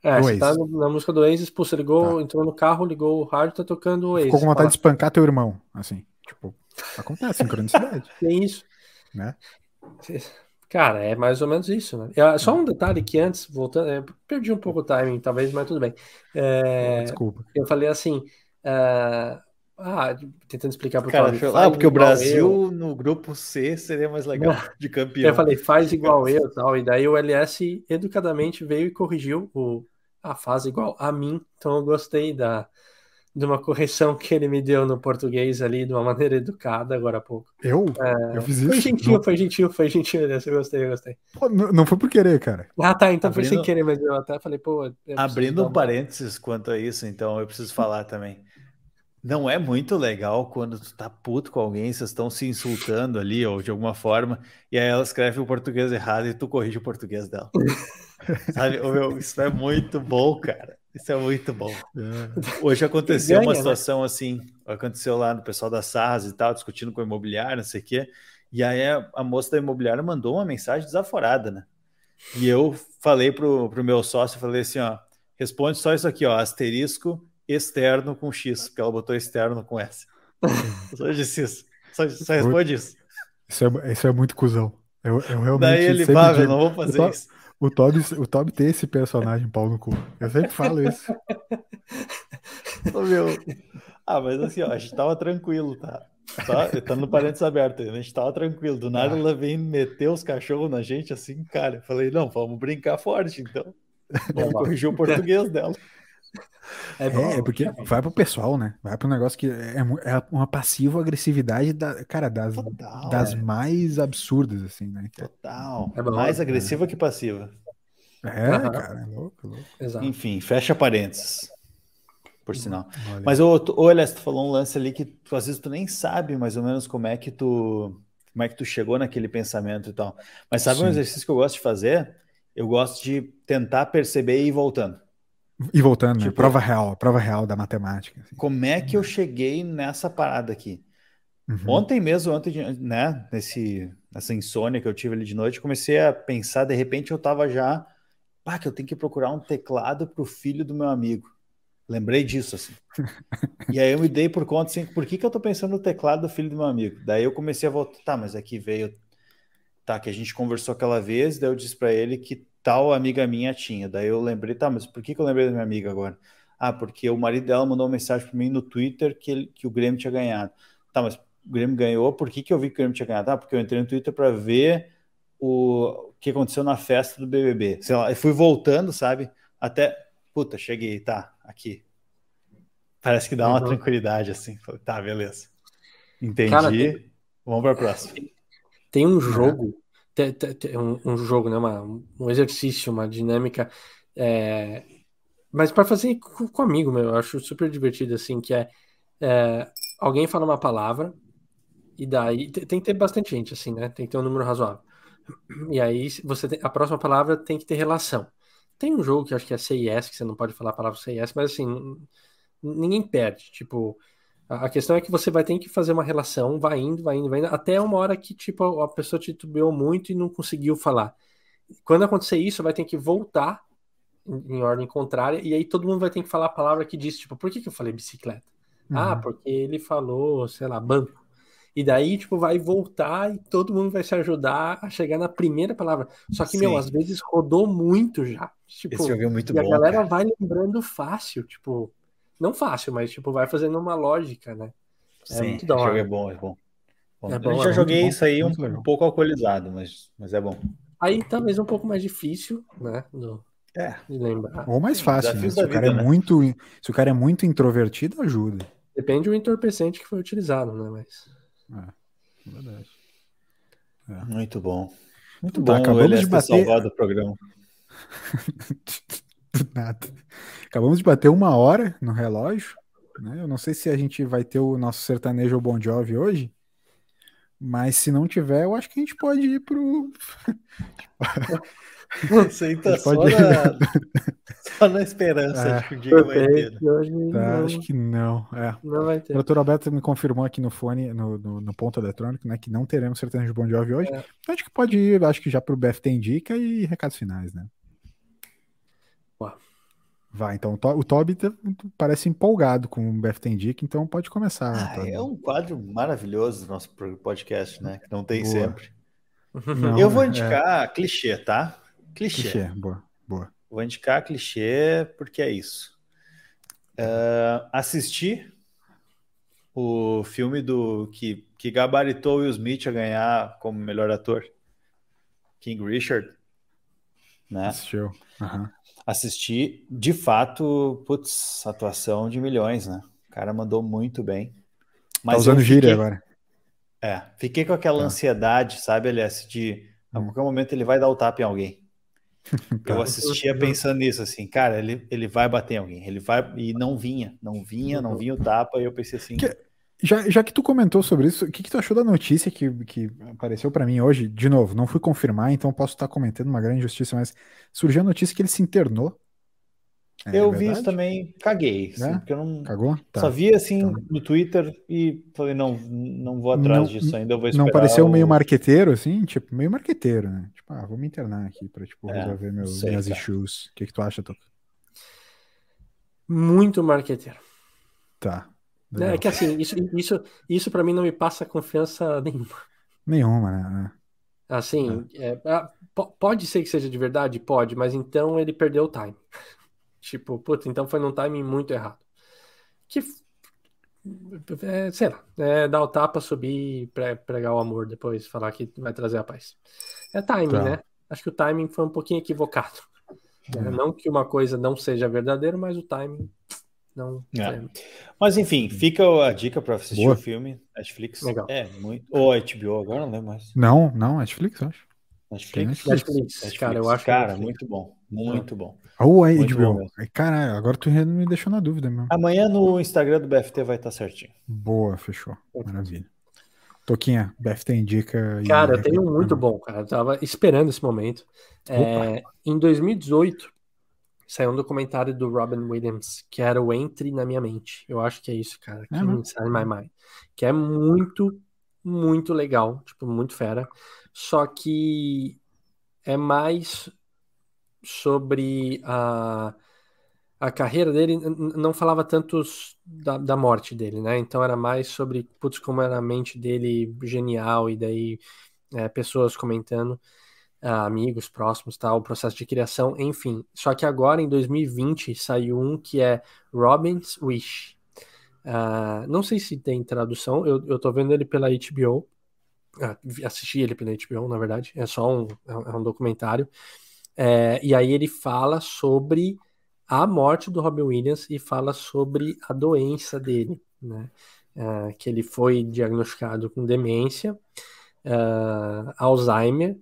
[SPEAKER 2] é, você tá na música do Oasis, pô, você ligou, tá. entrou no carro, ligou o rádio, tá tocando o Oasis.
[SPEAKER 1] Ficou com vontade de espancar teu irmão, assim. Tipo, acontece, sincronicidade.
[SPEAKER 2] Tem *laughs* isso.
[SPEAKER 1] Né?
[SPEAKER 2] Cara, é mais ou menos isso, né? É, só um detalhe que antes, voltando, perdi um pouco o timing, talvez, mas tudo bem. É,
[SPEAKER 1] Desculpa.
[SPEAKER 2] Eu falei assim, uh, ah, tentando explicar
[SPEAKER 3] para o Ah, porque o Brasil eu. no grupo C seria mais legal *laughs* de campeão.
[SPEAKER 2] Eu falei, faz igual *laughs* eu tal, e daí o LS educadamente veio e corrigiu o a faz igual a mim, então eu gostei da, de uma correção que ele me deu no português ali de uma maneira educada agora há pouco.
[SPEAKER 1] Eu? É, eu fiz isso?
[SPEAKER 2] Foi gentil, não... foi gentil, foi gentil. Eu gostei, eu gostei.
[SPEAKER 1] Pô, não, não, foi por querer, cara.
[SPEAKER 2] Ah, tá, então Abrindo... foi sem querer, mas eu até falei, pô.
[SPEAKER 3] Abrindo um parênteses quanto a isso, então eu preciso falar também. Não é muito legal quando tu tá puto com alguém, vocês estão se insultando ali, ou de alguma forma, e aí ela escreve o português errado e tu corrige o português dela. *laughs* Sabe, meu, isso é muito bom, cara. Isso é muito bom. É. Hoje aconteceu ganha, uma né? situação né? assim, aconteceu lá no pessoal da SARS e tal, discutindo com o imobiliário, não sei o quê. E aí a, moça da imobiliária mandou uma mensagem desaforada, né? E eu falei pro, pro meu sócio, falei assim, ó, responde só isso aqui, ó, asterisco externo com X, porque ela botou externo com S. *laughs* só disse isso. Só, só responde isso.
[SPEAKER 1] Isso é, isso é muito cuzão. Eu, eu realmente
[SPEAKER 3] Daí ele, fala, eu não vou fazer isso.
[SPEAKER 1] O Toby, o Toby tem esse personagem pau no cu. Eu sempre falo isso.
[SPEAKER 3] Ô, meu. Ah, mas assim, ó, a gente tava tranquilo, tá? Só, tá no parênteses aberto, a gente tava tranquilo. Do nada ah. ela vem meter os cachorros na gente assim, cara. Eu falei, não, vamos brincar forte, então. Vamos corrigir o português dela.
[SPEAKER 1] É, é, é, porque vai pro pessoal, né? Vai pro negócio que é, é uma passiva agressividade da, cara, das, Total, das é. mais absurdas, assim, né?
[SPEAKER 3] Total. É mais agressiva que passiva.
[SPEAKER 1] É, uhum. cara, é louco, louco.
[SPEAKER 3] Exato. Enfim, fecha parênteses. Por sinal. Olha. Mas, ô, olha, tu falou um lance ali que tu, às vezes tu nem sabe mais ou menos como é que tu como é que tu chegou naquele pensamento e tal. Mas sabe Sim. um exercício que eu gosto de fazer? Eu gosto de tentar perceber e ir voltando.
[SPEAKER 1] E voltando, né? tipo, né? Prova real, prova real da matemática.
[SPEAKER 3] Assim. Como é que eu cheguei nessa parada aqui? Uhum. Ontem mesmo, ontem, né, nesse, nessa insônia que eu tive ali de noite, comecei a pensar, de repente eu tava já, pá, que eu tenho que procurar um teclado pro filho do meu amigo. Lembrei disso, assim. e aí eu me dei por conta, assim, por que, que eu tô pensando no teclado do filho do meu amigo? Daí eu comecei a voltar, tá, mas aqui veio, tá, que a gente conversou aquela vez, daí eu disse para ele que tal amiga minha tinha. Daí eu lembrei, tá, mas por que, que eu lembrei da minha amiga agora? Ah, porque o marido dela mandou uma mensagem para mim no Twitter que, ele, que o Grêmio tinha ganhado. Tá, mas o Grêmio ganhou, por que, que eu vi que o Grêmio tinha ganhado? Ah, porque eu entrei no Twitter para ver o, que aconteceu na festa do BBB. Sei lá, eu fui voltando, sabe? Até, puta, cheguei, tá, aqui. Parece que dá uma uhum. tranquilidade, assim. Tá, beleza. Entendi. Cara, tem... Vamos para a próxima.
[SPEAKER 2] Tem um jogo um, um, jogo, né? Uma, um exercício, uma dinâmica. É... Mas para fazer com, com amigo, meu, eu acho super divertido, assim, que é, é, alguém fala uma palavra, e daí tem que ter bastante gente, assim, né? Tem que ter um número razoável. E aí você tem, a próxima palavra tem que ter relação. Tem um jogo que acho que é CIS, que você não pode falar a palavra CIS, mas assim, ninguém perde. Tipo, a questão é que você vai ter que fazer uma relação, vai indo, vai indo, vai indo, até uma hora que tipo a pessoa titubeou muito e não conseguiu falar. Quando acontecer isso, vai ter que voltar em, em ordem contrária e aí todo mundo vai ter que falar a palavra que diz, tipo, por que, que eu falei bicicleta? Ah, uhum. Ah, porque ele falou, sei lá, banco. E daí, tipo, vai voltar e todo mundo vai se ajudar a chegar na primeira palavra. Só que, Sim. meu, às vezes rodou muito já. Tipo,
[SPEAKER 3] Esse jogo é muito
[SPEAKER 2] e
[SPEAKER 3] bom.
[SPEAKER 2] a galera cara. vai lembrando fácil, tipo, não fácil, mas tipo, vai fazendo uma lógica, né?
[SPEAKER 3] É Sim, muito da hora. é bom, é bom. bom é bom, eu já é joguei isso aí um, um, pouco alcoolizado, mas, mas é bom.
[SPEAKER 2] Aí talvez um pouco mais difícil, né? Do,
[SPEAKER 3] é.
[SPEAKER 2] De lembrar.
[SPEAKER 1] Ou mais fácil, né? Se o, cara é né? muito, se o cara é muito introvertido, ajuda.
[SPEAKER 2] Depende do entorpecente que foi utilizado, né? Mas...
[SPEAKER 3] É, verdade. É. Muito bom. Muito
[SPEAKER 1] tá,
[SPEAKER 3] bom
[SPEAKER 1] acabamos de bater...
[SPEAKER 3] salvado o programa. *laughs* *laughs*
[SPEAKER 1] Nada. Acabamos de bater uma hora no relógio. Né? Eu não sei se a gente vai ter o nosso sertanejo Bon Jovi hoje, mas se não tiver, eu acho que a gente pode ir pro. *laughs*
[SPEAKER 3] Aí tá só, pode... na... *laughs* só na esperança é. de que o dia vai ter.
[SPEAKER 1] Tá, acho que não. É.
[SPEAKER 2] Não vai ter.
[SPEAKER 1] O doutor Alberto me confirmou aqui no fone, no, no, no ponto eletrônico, né, que não teremos sertanejo Bon Jovi hoje. É. Então acho que pode ir, acho que já pro BFT Indica e recados finais, né? Vai, então o Toby parece empolgado com o BFT Indica, então pode começar.
[SPEAKER 3] Ah, é um quadro maravilhoso do nosso podcast, né? Que não tem boa. sempre. Não, eu vou é. indicar é... clichê, tá? Clichê. clichê.
[SPEAKER 1] Boa, boa.
[SPEAKER 3] Vou indicar clichê porque é isso. Uh, assisti o filme do que, que gabaritou Will Smith a ganhar como melhor ator, King Richard. Né?
[SPEAKER 1] Assistiu. Uhum
[SPEAKER 3] assisti, de fato, putz, atuação de milhões, né? O cara mandou muito bem.
[SPEAKER 1] Mas tá usando fiquei, gíria agora.
[SPEAKER 3] É, fiquei com aquela tá. ansiedade, sabe, LS, de a hum. qualquer momento ele vai dar o tapa em alguém. tá. *laughs* Eu assistia pensando nisso, assim, cara, ele, ele vai bater em alguém, ele vai, e não vinha, não vinha, não vinha o tapa, e eu pensei assim...
[SPEAKER 1] Que... Já, já que tu comentou sobre isso, o que, que tu achou da notícia que, que apareceu para mim hoje? De novo, não fui confirmar, então posso estar comentando uma grande injustiça, mas surgiu a notícia que ele se internou.
[SPEAKER 3] É, eu vi isso também, caguei, assim, é? porque eu não
[SPEAKER 1] Cagou? Tá.
[SPEAKER 3] só vi assim então... no Twitter e falei, não, não vou atrás não, disso ainda, eu vou esperar.
[SPEAKER 1] Não pareceu o... meio marqueteiro, assim? Tipo, meio marqueteiro, né? Tipo, ah, vou me internar aqui pra, tipo, é, resolver meus, sei, minhas issues. O que, que tu acha, Toco?
[SPEAKER 2] Muito marqueteiro.
[SPEAKER 1] Tá.
[SPEAKER 2] É que assim, isso, isso, isso para mim não me passa confiança *laughs* nenhuma.
[SPEAKER 1] Nenhuma, né?
[SPEAKER 2] Assim, é. É, ah, pode ser que seja de verdade? Pode, mas então ele perdeu o time. *laughs* tipo, puta, então foi num timing muito errado. Que, é, sei lá, é dar o tapa, subir, pregar o amor, depois falar que vai trazer a paz. É timing, tá. né? Acho que o timing foi um pouquinho equivocado. É. Não que uma coisa não seja verdadeira, mas o timing não.
[SPEAKER 3] É. Mas enfim, fica a dica para assistir Boa. o filme Netflix. Legal. É muito. Ou HBO agora, não lembro mais.
[SPEAKER 1] Não, não, Netflix, eu acho.
[SPEAKER 3] Netflix?
[SPEAKER 2] Netflix. Netflix. Cara, eu acho.
[SPEAKER 3] Cara, muito bom. Muito bom.
[SPEAKER 1] Ou a HBO. Cara, agora tu me deixou na dúvida mesmo.
[SPEAKER 3] Amanhã no Instagram do BFT vai estar certinho.
[SPEAKER 1] Boa, fechou. Maravilha. Toquinha, BFT indica.
[SPEAKER 2] Cara, eu tenho um muito bom, cara. Eu tava esperando esse momento. É, em 2018, saiu um documentário do Robin Williams, que era o Entre na Minha Mente. Eu acho que é isso, cara. É, Inside My Mind. Que é muito, muito legal. Tipo, muito fera. Só que é mais sobre a, a carreira dele. Não falava tanto da, da morte dele, né? Então era mais sobre, putz, como era a mente dele genial. E daí é, pessoas comentando amigos próximos, tal, o processo de criação, enfim. Só que agora, em 2020, saiu um que é Robin's Wish. Uh, não sei se tem tradução, eu, eu tô vendo ele pela HBO. Uh, ah, assisti ele pela HBO, na verdade. É só um, é um é documentário. É, e aí ele fala sobre a morte do Robin Williams e fala sobre a doença dele, né? Uh, que ele foi diagnosticado com demência, Alzheimer,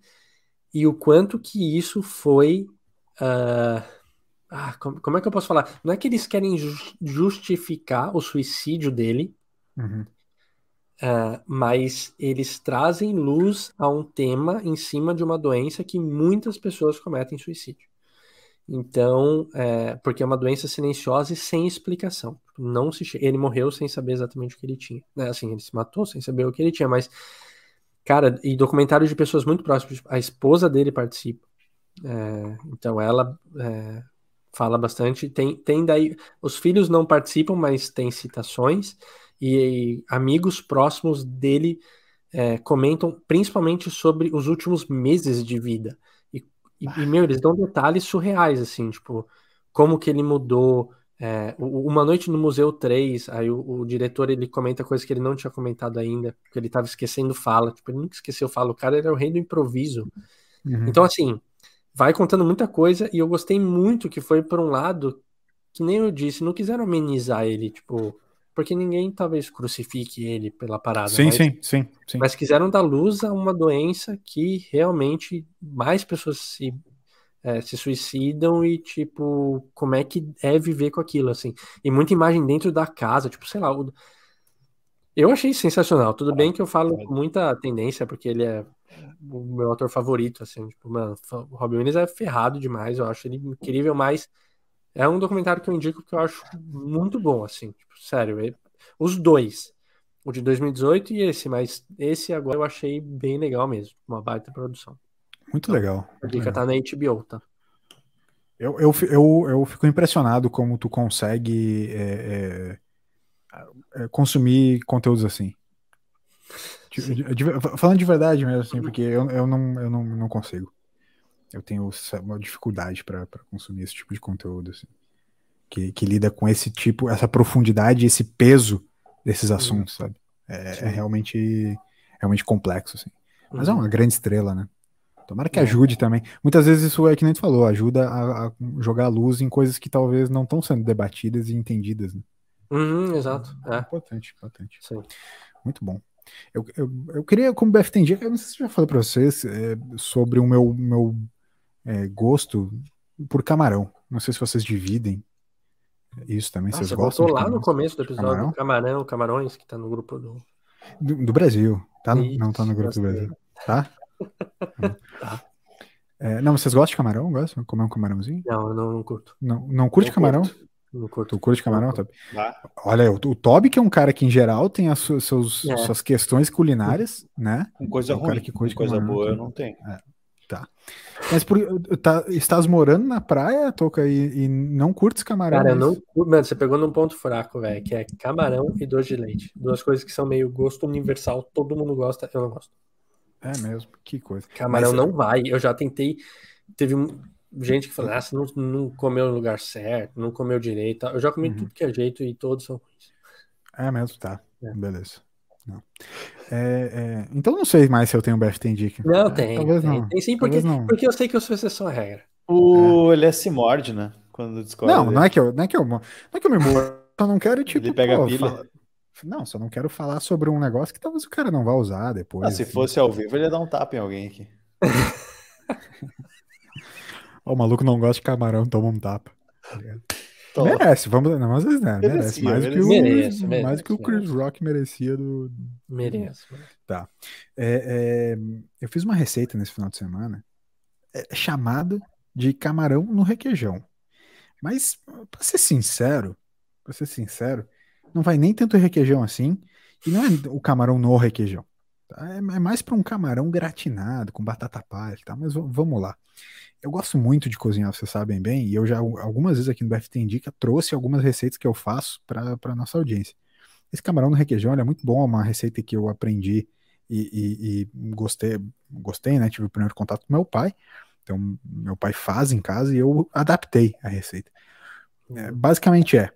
[SPEAKER 2] e o quanto que isso foi. Uh, ah, como, como, é que eu posso falar? Não é que eles querem justificar o suicídio dele,
[SPEAKER 1] uhum.
[SPEAKER 2] uh, mas eles trazem luz a um tema em cima de uma doença que muitas pessoas cometem suicídio. Então, é, porque é uma doença silenciosa e sem explicação. Não se ele morreu sem saber exatamente o que ele tinha. Né? Assim, ele se matou sem saber o que ele tinha, mas Cara, e documentários de pessoas muito próximas. A esposa dele participa. É, então ela é, fala bastante. Tem, tem daí. Os filhos não participam, mas tem citações. E, e amigos próximos dele é, comentam principalmente sobre os últimos meses de vida. E, e, e, meu, eles dão detalhes surreais, assim, tipo, como que ele mudou é, uma noite no Museu 3, aí o, o, diretor ele comenta coisas que ele não tinha comentado ainda, porque ele estava esquecendo fala, tipo, ele nunca esqueceu fala, o cara era o rei do improviso. Uhum. Então, assim, vai contando muita coisa, e eu gostei muito que foi por um lado, que nem eu disse, não quiseram amenizar ele, tipo, porque ninguém talvez crucifique ele pela parada.
[SPEAKER 1] Sim, mas, sim, sim, sim.
[SPEAKER 2] Mas quiseram dar luz a uma doença que realmente mais pessoas se, é, se suicidam e, tipo, como é que é viver com aquilo, assim. E muita imagem dentro da casa, tipo, sei lá. O... Eu achei sensacional. Tudo bem que eu falo muita tendência, porque ele é o meu autor favorito, assim. Tipo, mano, o Robin Williams é ferrado demais, eu acho ele incrível, mas é um documentário que eu indico que eu acho muito bom, assim, tipo, sério. Os dois. O de 2018 e esse, mas esse agora eu achei bem legal mesmo. Uma baita produção.
[SPEAKER 1] Muito então, legal.
[SPEAKER 2] A dica tá na HBO, tá?
[SPEAKER 1] Eu, eu, eu, eu fico impressionado como tu consegue é, é, é consumir conteúdos assim. De, de, falando de verdade mesmo, assim, porque eu, eu, não, eu não, não consigo eu tenho uma dificuldade para consumir esse tipo de conteúdo, assim, que, que, lida com esse tipo, essa profundidade, esse peso desses assuntos, sabe? É, é, realmente, realmente complexo, assim. Mas é uhum. é uma grande estrela, né? Tomara que ajude também. Muitas vezes isso é que nem tu falou, ajuda a, a jogar luz em coisas que talvez não estão sendo debatidas e entendidas. Né?
[SPEAKER 2] Uhum, exato. É.
[SPEAKER 1] Importante, importante. Sim. Muito bom. Eu, eu, eu queria, como BFTG, eu não sei se eu já falei para vocês é, sobre o meu, meu é, gosto por camarão. Não sei se vocês dividem isso também. Ah, vocês
[SPEAKER 2] você
[SPEAKER 1] gostam?
[SPEAKER 2] lá no começo do episódio camarão? camarão, camarões, que tá no grupo do.
[SPEAKER 1] Do, do Brasil. Tá não tá no grupo do Brasil. Tá? Tá. É, não, vocês gostam de camarão? Gostam de comer um camarãozinho?
[SPEAKER 2] Não, eu não, não curto.
[SPEAKER 1] Não, não curte não camarão?
[SPEAKER 2] Curto. Não curto.
[SPEAKER 1] Tu curte camarão, Toby? Olha, o, o Toby, que é um cara que, em geral, tem as suas, seus, é. suas questões culinárias, né?
[SPEAKER 3] Com coisa é um ruim, que curte coisa camarão, boa, eu não tenho. É.
[SPEAKER 1] Tá. Mas por, tá, estás morando na praia, Toca, e, e não curtes camarão?
[SPEAKER 2] Cara, eu não Mano, você pegou num ponto fraco, velho, que é camarão e doce de leite. Duas coisas que são meio gosto universal, todo mundo gosta, eu não gosto.
[SPEAKER 1] É mesmo, que coisa.
[SPEAKER 2] Camarão Mas, não vai. Eu já tentei. Teve gente que falou, ah, você não, não comeu no lugar certo, não comeu direito. Eu já comi uhum. tudo que é jeito e todos são ruins.
[SPEAKER 1] É mesmo, tá. É. Beleza. É, é, então não sei mais se eu tenho BFT Dick.
[SPEAKER 2] Não, é, tem. Talvez tem, não. Tem sim, porque, não. porque eu sei que eu sou exceção à regra.
[SPEAKER 3] O, Ele é se morde, né? Quando
[SPEAKER 1] descobre. Não, não é que eu, não é que eu, não é que eu me mordo. Só não quero, tipo.
[SPEAKER 3] Ele pega pô, a pilha. Fala...
[SPEAKER 1] Não, só não quero falar sobre um negócio que talvez o cara não vá usar depois. Ah,
[SPEAKER 3] se assim. fosse ao vivo, ele ia dar um tapa em alguém aqui. *laughs*
[SPEAKER 1] o maluco não gosta de camarão, toma um tapa. Tá. Merece, vamos. Não, às vezes né, merece. Mais, do que o, merece, mais merece, que o Chris merece. Rock merecia do.
[SPEAKER 2] Merece.
[SPEAKER 1] Tá. É, é, eu fiz uma receita nesse final de semana é, chamada de camarão no requeijão. Mas, pra ser sincero, pra ser sincero, não vai nem tanto requeijão assim, e não é o camarão no requeijão. É, é mais para um camarão gratinado, com batata palha, tá? mas vamos lá eu gosto muito de cozinhar, vocês sabem bem, e eu já algumas vezes aqui no BFT Indica trouxe algumas receitas que eu faço para nossa audiência. Esse camarão no requeijão é muito bom, é uma receita que eu aprendi e, e, e, gostei, gostei, né? Tive o primeiro contato com meu pai, então meu pai faz em casa e eu adaptei a receita. É, basicamente é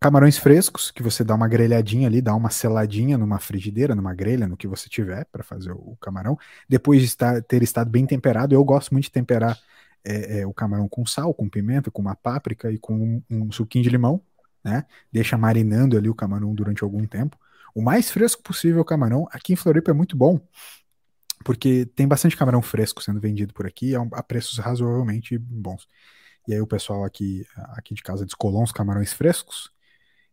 [SPEAKER 1] camarões frescos, que você dá uma grelhadinha ali, dá uma seladinha numa frigideira, numa grelha, no que você tiver para fazer o camarão. Depois de estar, ter estado bem temperado, eu gosto muito de temperar é, é, o camarão com sal, com pimenta, com uma páprica e com um, um suquinho de limão, né? Deixa marinando ali o camarão durante algum tempo. O mais fresco possível o camarão. Aqui em Floripa é muito bom, porque tem bastante camarão fresco sendo vendido por aqui a, preços razoavelmente bons. E aí o pessoal aqui, aqui de casa descolou uns camarões frescos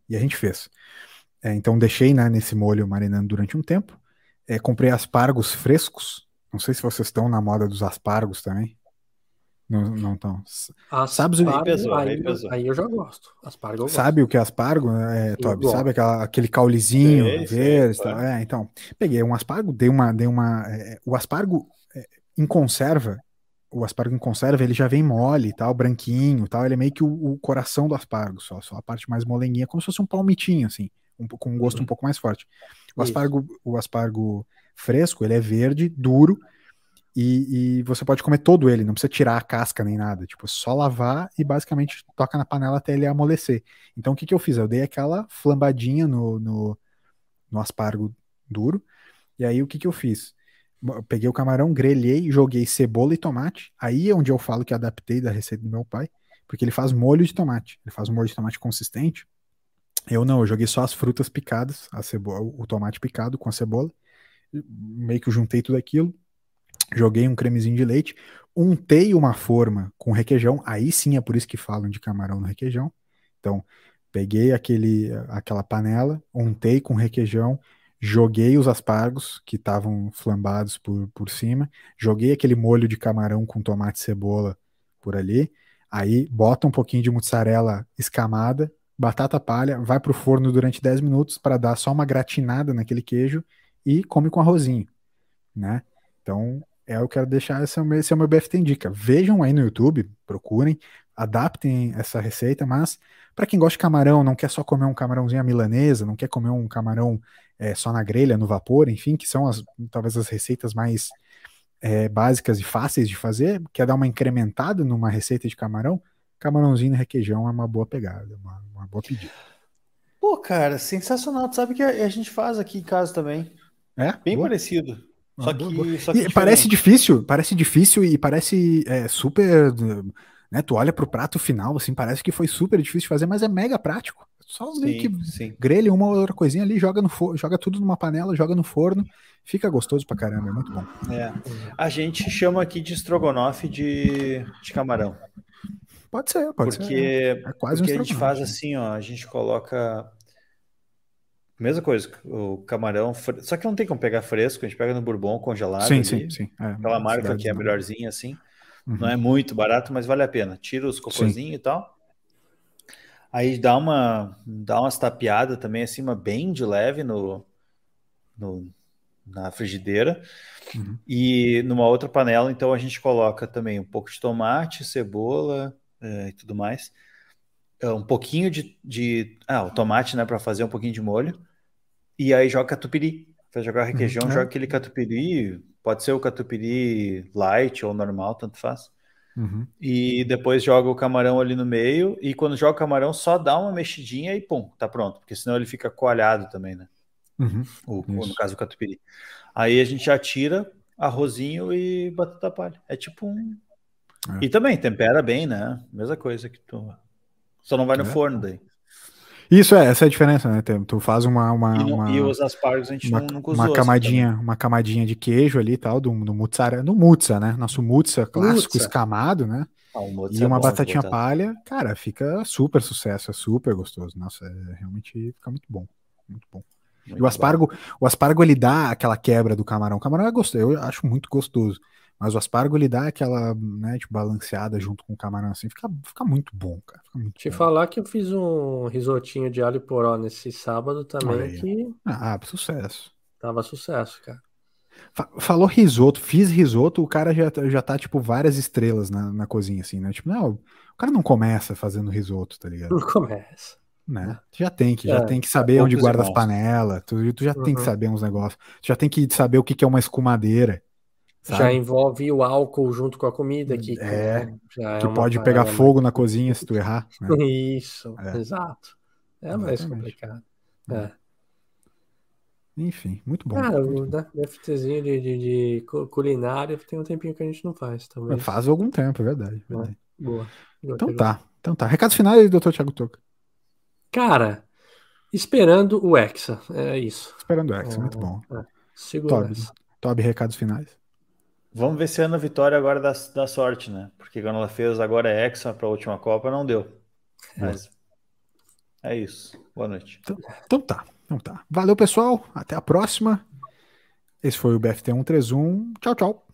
[SPEAKER 1] e a gente fez. É, então deixei né, nesse molho marinando durante um tempo. É, comprei aspargos frescos. Não sei se vocês estão na moda dos aspargos também. Não, não estão.
[SPEAKER 2] Sabe o aí, pesou, aí, aí eu já gosto. Aspargo
[SPEAKER 1] Sabe o que é aspargo, é, Toby? Sabe aquela, aquele caulizinho sei, verde? Sei, é, então, peguei um aspargo, dei uma. Dei uma é, o aspargo é, em conserva, o aspargo em conserva, ele já vem mole tal, branquinho tal. Ele é meio que o, o, coração do aspargo, só, só a parte mais molenguinha, como se fosse um palmitinho, assim, um, com um gosto uhum. um pouco mais forte. O aspargo, o aspargo fresco, ele é verde, duro e, e, você pode comer todo ele, não precisa tirar a casca nem nada. Tipo, só lavar e basicamente toca na panela até ele amolecer. Então o que, que eu fiz? Eu dei aquela flambadinha no, no, no aspargo duro. E aí o que, que eu fiz? Peguei o camarão, grelhei, joguei cebola e tomate. Aí é onde eu falo que adaptei da receita do meu pai, porque ele faz molho de tomate. Ele faz um molho de tomate consistente. Eu não, eu joguei só as frutas picadas, a cebola, o tomate picado com a cebola. Meio que juntei tudo aquilo. Joguei um cremezinho de leite, untei uma forma com requeijão. Aí sim é por isso que falam de camarão no requeijão. Então, peguei aquele, aquela panela, untei com requeijão, joguei os aspargos que estavam flambados por, por cima, joguei aquele molho de camarão com tomate e cebola por ali. Aí bota um pouquinho de mussarela escamada, batata palha, vai pro forno durante 10 minutos para dar só uma gratinada naquele queijo e come com arrozinho, né? Então, é eu quero deixar esse é o meu, esse é o meu BFT. Vejam aí no YouTube, procurem, adaptem essa receita, mas para quem gosta de camarão, não quer só comer um camarãozinho à milanesa, não quer comer um camarão é, só na grelha, no vapor, enfim, que são as, talvez as receitas mais é, básicas e fáceis de fazer, quer dar uma incrementada numa receita de camarão, camarãozinho e requeijão é uma boa pegada, uma, uma boa pedida.
[SPEAKER 3] Pô, cara, sensacional. Tu sabe que a, a gente faz aqui em casa também.
[SPEAKER 1] É?
[SPEAKER 3] Bem boa. parecido.
[SPEAKER 1] Só que, só que parece difícil, parece difícil e parece é, super. Né, tu olha pro prato final, assim, parece que foi super difícil de fazer, mas é mega prático. Só sim, que sim. grelha uma ou outra coisinha ali, joga no forno, joga tudo numa panela, joga no forno, fica gostoso pra caramba, é muito bom.
[SPEAKER 3] É. A gente chama aqui de estrogonofe de, de camarão.
[SPEAKER 1] Pode ser, pode
[SPEAKER 3] porque,
[SPEAKER 1] ser.
[SPEAKER 3] É quase porque um a gente faz assim, ó, a gente coloca Mesma coisa, o camarão, só que não tem como pegar fresco, a gente pega no bourbon congelado.
[SPEAKER 1] Sim, ali, sim, sim.
[SPEAKER 3] É, aquela marca que é melhorzinha assim. Uhum. Não é muito barato, mas vale a pena. Tira os cocôzinhos e tal. Aí dá uma dá umas tapeadas também acima bem de leve no, no na frigideira. Uhum. E numa outra panela, então a gente coloca também um pouco de tomate, cebola é, e tudo mais. É, um pouquinho de, de ah, o tomate, né, para fazer um pouquinho de molho. E aí joga catupiry. Vai jogar requeijão, uhum. joga aquele catupiry, pode ser o catupiry light ou normal, tanto faz. Uhum. E depois joga o camarão ali no meio. E quando joga o camarão, só dá uma mexidinha e pum, tá pronto. Porque senão ele fica coalhado também, né?
[SPEAKER 1] Uhum.
[SPEAKER 3] O, no caso, o catupiry. Aí a gente já tira arrozinho e batata palha. É tipo um. É. E também tempera bem, né? Mesma coisa que tu. Só não vai no é. forno daí.
[SPEAKER 1] Isso é, essa é a diferença, né? Tu faz uma. uma,
[SPEAKER 3] e,
[SPEAKER 1] uma
[SPEAKER 3] e os aspargos a gente
[SPEAKER 1] uma,
[SPEAKER 3] não,
[SPEAKER 1] Uma camadinha, uma camadinha de queijo ali e tal, do, do mussarela, do mutza, né? Nosso mutza clássico escamado, né? Ah, e é uma é batatinha palha, cara, fica super sucesso, é super gostoso. Nossa, é, realmente fica muito bom. Muito bom. Muito e o aspargo, bom. o aspargo ele dá aquela quebra do camarão. O camarão é gostoso, eu acho muito gostoso. Mas o aspargo ele dá aquela, né, tipo, balanceada junto com o camarão assim, fica, fica muito bom, cara. Muito
[SPEAKER 2] Te
[SPEAKER 1] bom.
[SPEAKER 2] falar que eu fiz um risotinho de alho poró nesse sábado também que
[SPEAKER 1] ah, sucesso.
[SPEAKER 2] Tava sucesso, cara.
[SPEAKER 1] Falou risoto, fiz risoto, o cara já, já tá, tipo, várias estrelas na, na cozinha, assim, né? Tipo, não, o cara não começa fazendo risoto, tá ligado?
[SPEAKER 2] Não começa.
[SPEAKER 1] Né? Já tem que, já é, tem que saber onde guarda as panelas, tu, tu já uhum. tem que uhum. saber uns negócios, tu já tem que saber o que, que é uma escumadeira.
[SPEAKER 2] Sabe? Já envolve o álcool junto com a comida que
[SPEAKER 1] é, é que pode pegar fogo na cozinha se tu errar.
[SPEAKER 2] Né? *laughs* Isso, é. exato. É Exatamente. mais complicado. É. é.
[SPEAKER 1] Enfim, muito bom.
[SPEAKER 2] Cara, o. FTzinho de, de, de, culinária tem um tempinho que a gente não faz também.
[SPEAKER 1] Faz algum tempo, é verdade. É verdade.
[SPEAKER 2] Boa.
[SPEAKER 1] Boa. Então tá, então tá. Recados finais, doutor Thiago Toca.
[SPEAKER 2] Cara, esperando o Hexa, é isso.
[SPEAKER 1] Esperando o Hexa, muito bom.
[SPEAKER 2] É. Segura Toby,
[SPEAKER 1] Toby, recados finais.
[SPEAKER 3] Vamos ver se a Ana Vitória agora dá, dá sorte, né? Porque quando ela fez agora é Hexa para a última Copa, não deu. Mas é isso. Boa noite.
[SPEAKER 1] Então, então, tá. Então tá. Valeu, pessoal. Até a próxima. Esse foi o BFT 131. Tchau, tchau.